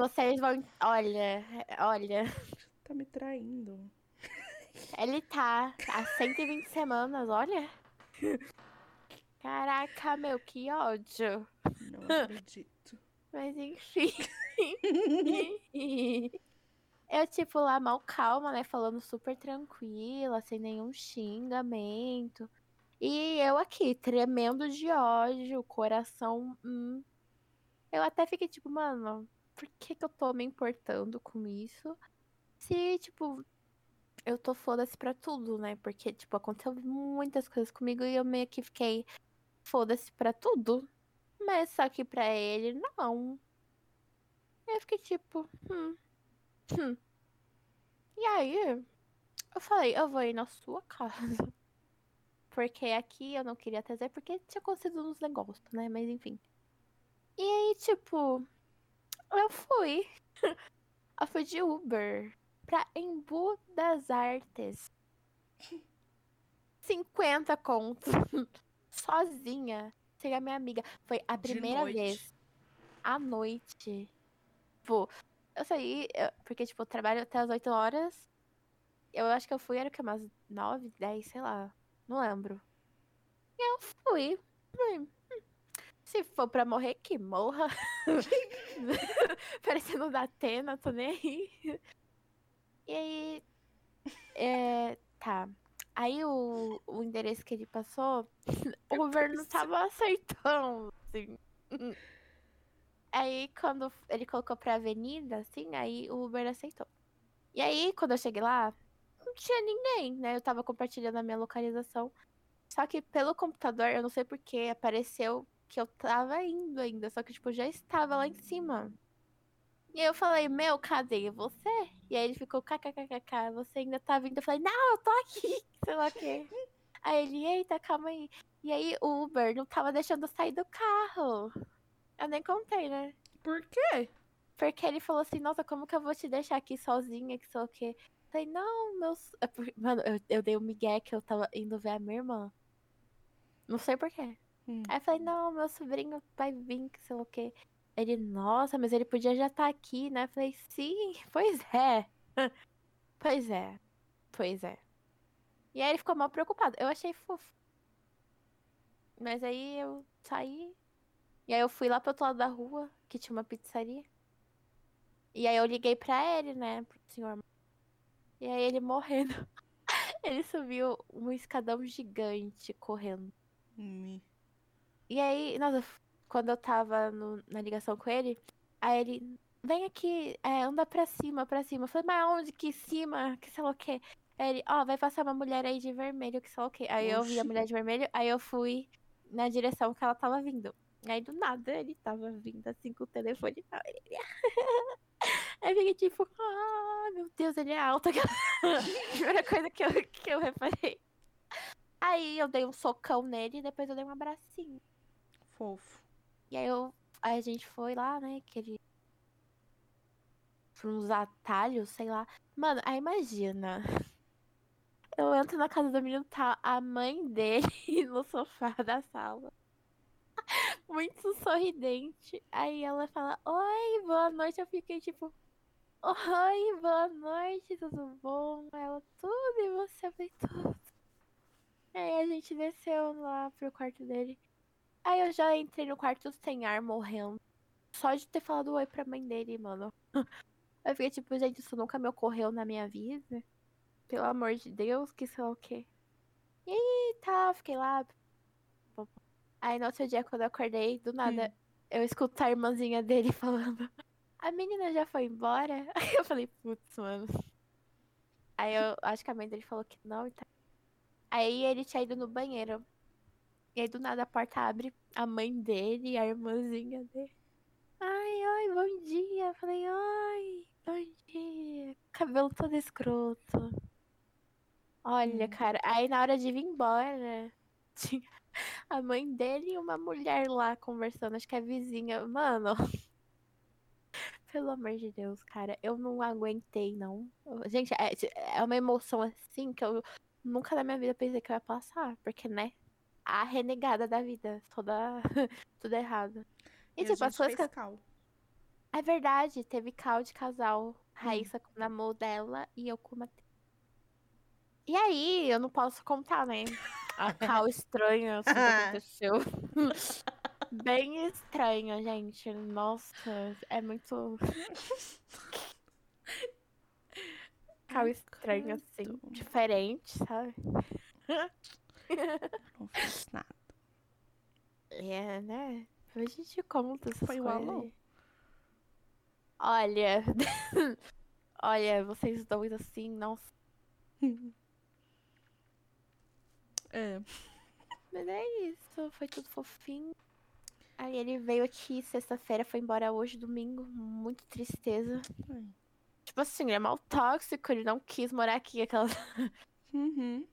vocês vão. Olha, olha. Tá me traindo. Ele tá há 120 semanas, olha. Caraca, meu, que ódio. Não acredito. Mas enfim. Eu, tipo, lá mal calma, né? Falando super tranquila, sem nenhum xingamento. E eu aqui, tremendo de ódio, coração. Hum. Eu até fiquei tipo, mano, por que, que eu tô me importando com isso? Se, tipo, eu tô foda-se pra tudo, né? Porque, tipo, aconteceu muitas coisas comigo e eu meio que fiquei foda-se pra tudo. Mas só que pra ele, não. Eu fiquei tipo, hum, hum. E aí, eu falei, eu vou ir na sua casa. Porque aqui eu não queria trazer, porque tinha acontecido uns negócios, né? Mas enfim. E aí, tipo, eu fui. Eu fui de Uber pra Embu das Artes. 50 contos. Sozinha. Sem a minha amiga. Foi a primeira vez. À noite. Tipo, eu saí, eu- porque, tipo, eu trabalho até as 8 horas. Eu acho que eu fui, era o que? Umas 9, 10, sei lá. Não lembro. E eu fui. "Hum, Se for pra morrer, que morra. Parecendo da Atena, tô nem aí. E aí. É, tá. Aí o, o endereço que ele passou, o governo não tava aceitando, assim. Aí quando ele colocou pra avenida, assim, aí o Uber aceitou. E aí, quando eu cheguei lá, não tinha ninguém, né? Eu tava compartilhando a minha localização. Só que pelo computador, eu não sei porquê, apareceu que eu tava indo ainda. Só que, tipo, já estava lá em cima. E aí eu falei, meu, cadê você? E aí ele ficou, kkkk, você ainda tá vindo? Eu falei, não, eu tô aqui, sei lá o quê. Aí ele, eita, calma aí. E aí o Uber não tava deixando eu sair do carro. Eu nem contei, né? Por quê? Porque ele falou assim, nossa, como que eu vou te deixar aqui sozinha, que sei o quê? Eu Falei, não, meus... é Mano, eu, eu dei um migué que eu tava indo ver a minha irmã. Não sei porquê. Hum. Aí eu falei, não, meu sobrinho vai vir, que sei lá o quê. Ele, nossa, mas ele podia já estar aqui, né? Eu falei, sim, pois é. pois é, pois é. E aí ele ficou mal preocupado. Eu achei fofo. Mas aí eu saí. E aí eu fui lá pro outro lado da rua, que tinha uma pizzaria. E aí eu liguei pra ele, né, pro senhor. E aí ele morrendo. ele subiu um escadão gigante correndo. Me. E aí, nossa, quando eu tava no- na ligação com ele, aí ele, vem aqui, é, anda pra cima, pra cima. Eu falei, mas onde que cima? Que sei lá o quê? Aí ele, ó, vai passar uma mulher aí de vermelho, que sei lá o quê. Aí eu vi a Oxi. mulher de vermelho, aí eu fui na direção que ela tava vindo. Aí do nada ele tava vindo assim com o telefone. Aí eu fiquei tipo, ah, meu Deus, ele é alto. Primeira coisa que eu, que eu reparei. Aí eu dei um socão nele e depois eu dei um abracinho. Fofo. E aí eu. Aí a gente foi lá, né? Que ele. Por uns atalhos, sei lá. Mano, aí imagina. Eu entro na casa do menino, tá a mãe dele no sofá da sala. Muito sorridente. Aí ela fala, oi, boa noite. Eu fiquei tipo, oi, boa noite, tudo bom? Ela, tudo, e você? Eu falei, tudo. Aí a gente desceu lá pro quarto dele. Aí eu já entrei no quarto sem ar, morrendo. Só de ter falado oi pra mãe dele, mano. Eu fiquei tipo, gente, isso nunca me ocorreu na minha vida. pelo amor de Deus, que sei lá o quê. E aí, tá, fiquei lá. Aí no outro dia, quando eu acordei, do nada, Hum. eu escuto a irmãzinha dele falando, a menina já foi embora? Aí eu falei, putz, mano. Aí eu acho que a mãe dele falou que não e tal. Aí ele tinha ido no banheiro. E aí do nada a porta abre, a mãe dele a irmãzinha dele. Ai, ai, bom dia. Eu falei, ai, bom dia. Cabelo todo escroto. Olha, Hum. cara, aí na hora de vir embora, tinha a mãe dele e uma mulher lá conversando, acho que é vizinha. Mano, pelo amor de Deus, cara, eu não aguentei, não. Gente, é, é uma emoção assim que eu nunca na minha vida pensei que eu ia passar, porque, né? A renegada da vida, toda tudo errado. E, E a tipo, as coisas cal. é verdade, teve cal de casal. Raíssa com na mão dela e eu com o Matheus. E aí, eu não posso contar, né? A cal estranha assim, que aconteceu. Bem estranha, gente. Nossa, é muito. Cal estranho, assim. Diferente, sabe? Não fiz nada. É, né? A gente conta essas Foi o coisas. alô? Olha. Olha, vocês dois assim, nossa. É. Mas é isso, foi tudo fofinho. Aí ele veio aqui sexta-feira, foi embora hoje, domingo. Muito tristeza. Ai. Tipo assim, ele é mal tóxico, ele não quis morar aqui. Aquela... Uhum.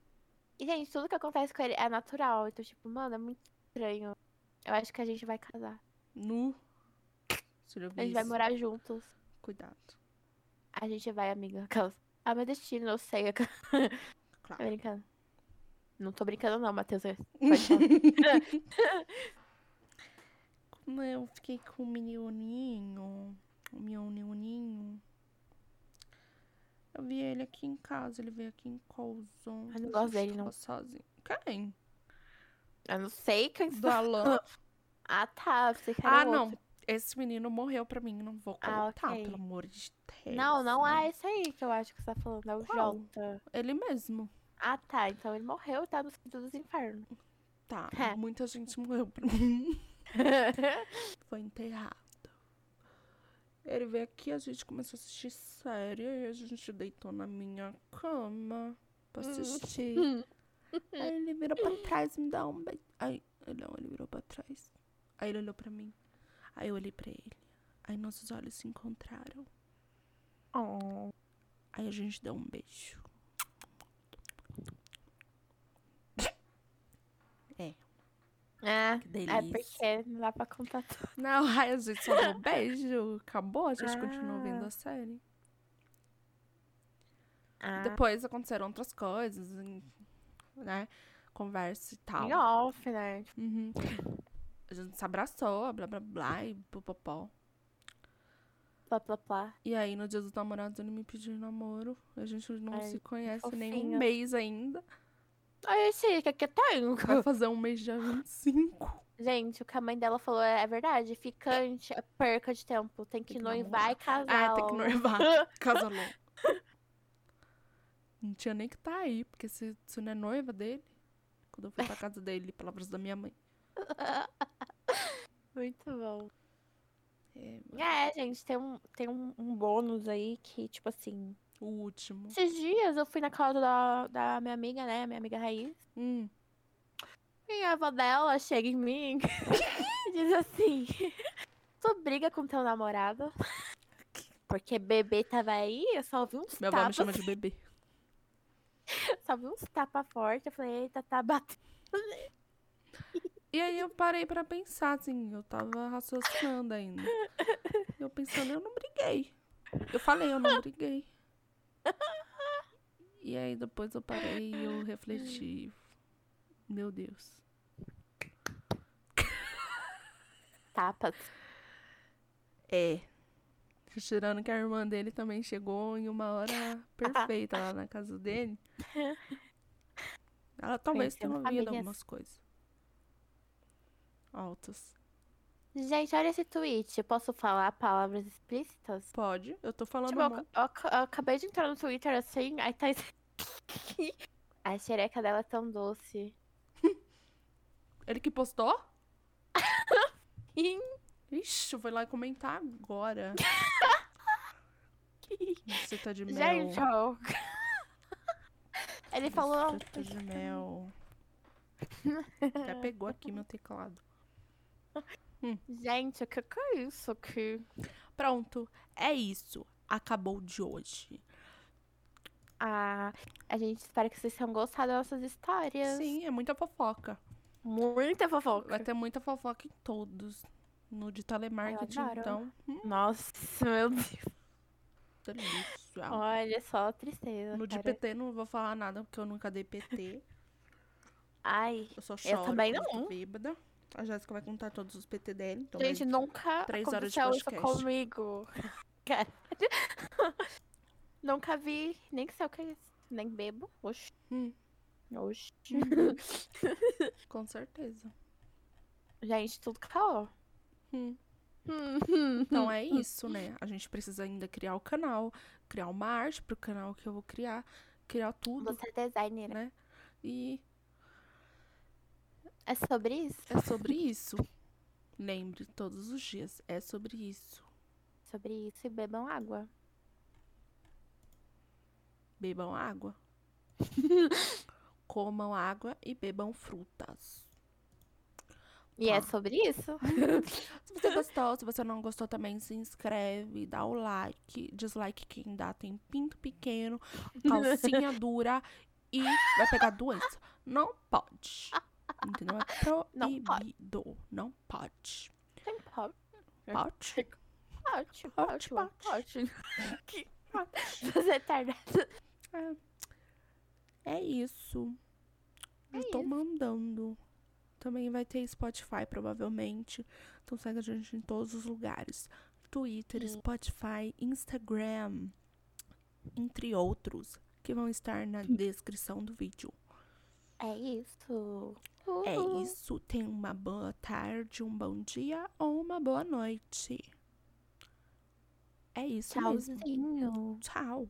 E, gente, tudo que acontece com ele é natural. Então, tipo, mano, é muito estranho. Eu acho que a gente vai casar. Nu. A gente vai morar juntos. Cuidado. A gente vai, amiga. Ah, meu destino, eu sei. Tô Claro. brincando. Não tô brincando, não, Matheus. Quando eu fiquei com o meninoninho, o meu meninoninho, eu vi ele aqui em casa, ele veio aqui em Coulson. Eu não gosto dele, não. Sozinho. Quem? Eu não sei quem Do Alan? Ah, tá. Você que era ah, não. outro. Esse menino morreu pra mim, não vou Ah, contar, ok. pelo amor de Deus. Não, não né? é esse aí que eu acho que você tá falando. É o Qual? Jota. Ele mesmo. Ah, tá. Então ele morreu e tá no Quinto dos Infernos. Tá, É. muita gente morreu pra mim. Foi enterrado. Ele veio aqui, a gente começou a assistir série, aí a gente deitou na minha cama pra assistir. Aí ele virou pra trás e me dá um beijo. Aí, não, ele virou pra trás. Aí ele olhou pra mim. Aí eu olhei pra ele. Aí nossos olhos se encontraram. oh. Aí a gente deu um beijo. É, é porque não dá pra contar tudo. Não, aí a gente só deu um beijo. Acabou, a gente continuou Ah. vendo a série. Ah, Depois aconteceram outras coisas, né? Conversa e tal. em off, né? Tipo, Uhum. A gente se abraçou, blá blá blá, e popopó. Plá, plá, plá. E aí, no dia dos namorados, ele me pediu namoro. A gente não Ai, se conhece nem um mês ainda. Aí, Chica, que eu tenho. Vai fazer um mês dia 25. Gente, o que a mãe dela falou é, é verdade. Ficante é perca de tempo. Tem que, que noivar e casar. Ah, tem que logo. noivar. Casa louco. Não tinha nem que tá aí, porque se, se não é noiva dele. Quando eu fui pra casa dele, palavras da minha mãe. Muito bom. É, É, gente, tem um, tem um, um bônus aí que, tipo assim. O último. Esses dias eu fui na casa da, da minha amiga, né? Minha amiga Raiz. Hum. E a avó dela chega em mim e diz assim: Tu briga com teu namorado? Porque bebê tava aí, eu só ouvi uns Minha avó me tapas. chama de bebê. Só vi uns tapas fortes. Eu falei, eita, tá batendo. E aí eu parei pra pensar, assim, eu tava raciocinando ainda. Eu pensando, eu não briguei. Eu falei, eu não briguei. E aí depois eu parei e eu refleti. Meu Deus. Tapas. É. Tirando que a irmã dele também chegou em uma hora perfeita lá na casa dele. Ela talvez tenha ouvido algumas coisas. Altas. Gente, olha esse tweet. Posso falar palavras explícitas? Pode, eu tô falando Tipo, eu, eu- eu acabei de entrar no Twitter assim, aí tá. A xereca dela é tão doce. Ele que postou? Ixi, eu vou lá comentar agora. Você tá de mel. Gente, ó. Ele falou. Você tá de mel. Já pegou aqui meu teclado. Gente, o que, que é isso aqui? Pronto, é isso. Acabou de hoje. Ah, a gente espera que vocês tenham gostado das nossas histórias. Sim, é muita fofoca. Muita fofoca. Vai ter muita fofoca em todos. No de telemarketing, então. Nossa, meu Deus. Delícia. Olha só, tristeza. No de cara. PT não vou falar nada, porque eu nunca dei PT. Ai, Eu só choro também quando não. bêbada. A Jéssica vai contar todos os PT dela, então. gente, nunca três horas de aconteceu isso podcast. comigo. Nunca vi, nem sei o que é isso. Nem bebo. Oxi. Hum. Oxi. Com certeza. Gente, tudo caô. Hum. Hum, Então é isso, né? A gente precisa ainda criar o canal, criar uma arte pro canal que eu vou criar, criar tudo, Você é designer. né? E É sobre isso? é sobre isso. Lembre todos os dias, é sobre isso. Sobre isso e bebam água. Bebam água. Comam água e bebam frutas. E é Tá. sobre isso? Se você gostou, se você não gostou também, se inscreve, dá o like. Dislike quem dá tem pinto pequeno, calcinha dura e vai pegar doença. Não pode. Entendeu? É Não proibido. Não pode. Tem pode. Pode? Pode, Pode, pode. Que- Você é tarde. É isso. É Eu tô isso. mandando. Também vai ter Spotify, provavelmente. Então segue a gente em todos os lugares. Twitter, Sim. Spotify, Instagram, entre outros, que vão estar na descrição do vídeo. É isso. É Uhul. isso. Tenha uma boa tarde, um bom dia ou uma boa noite. É isso mesmo. Tchauzinho. Tchau.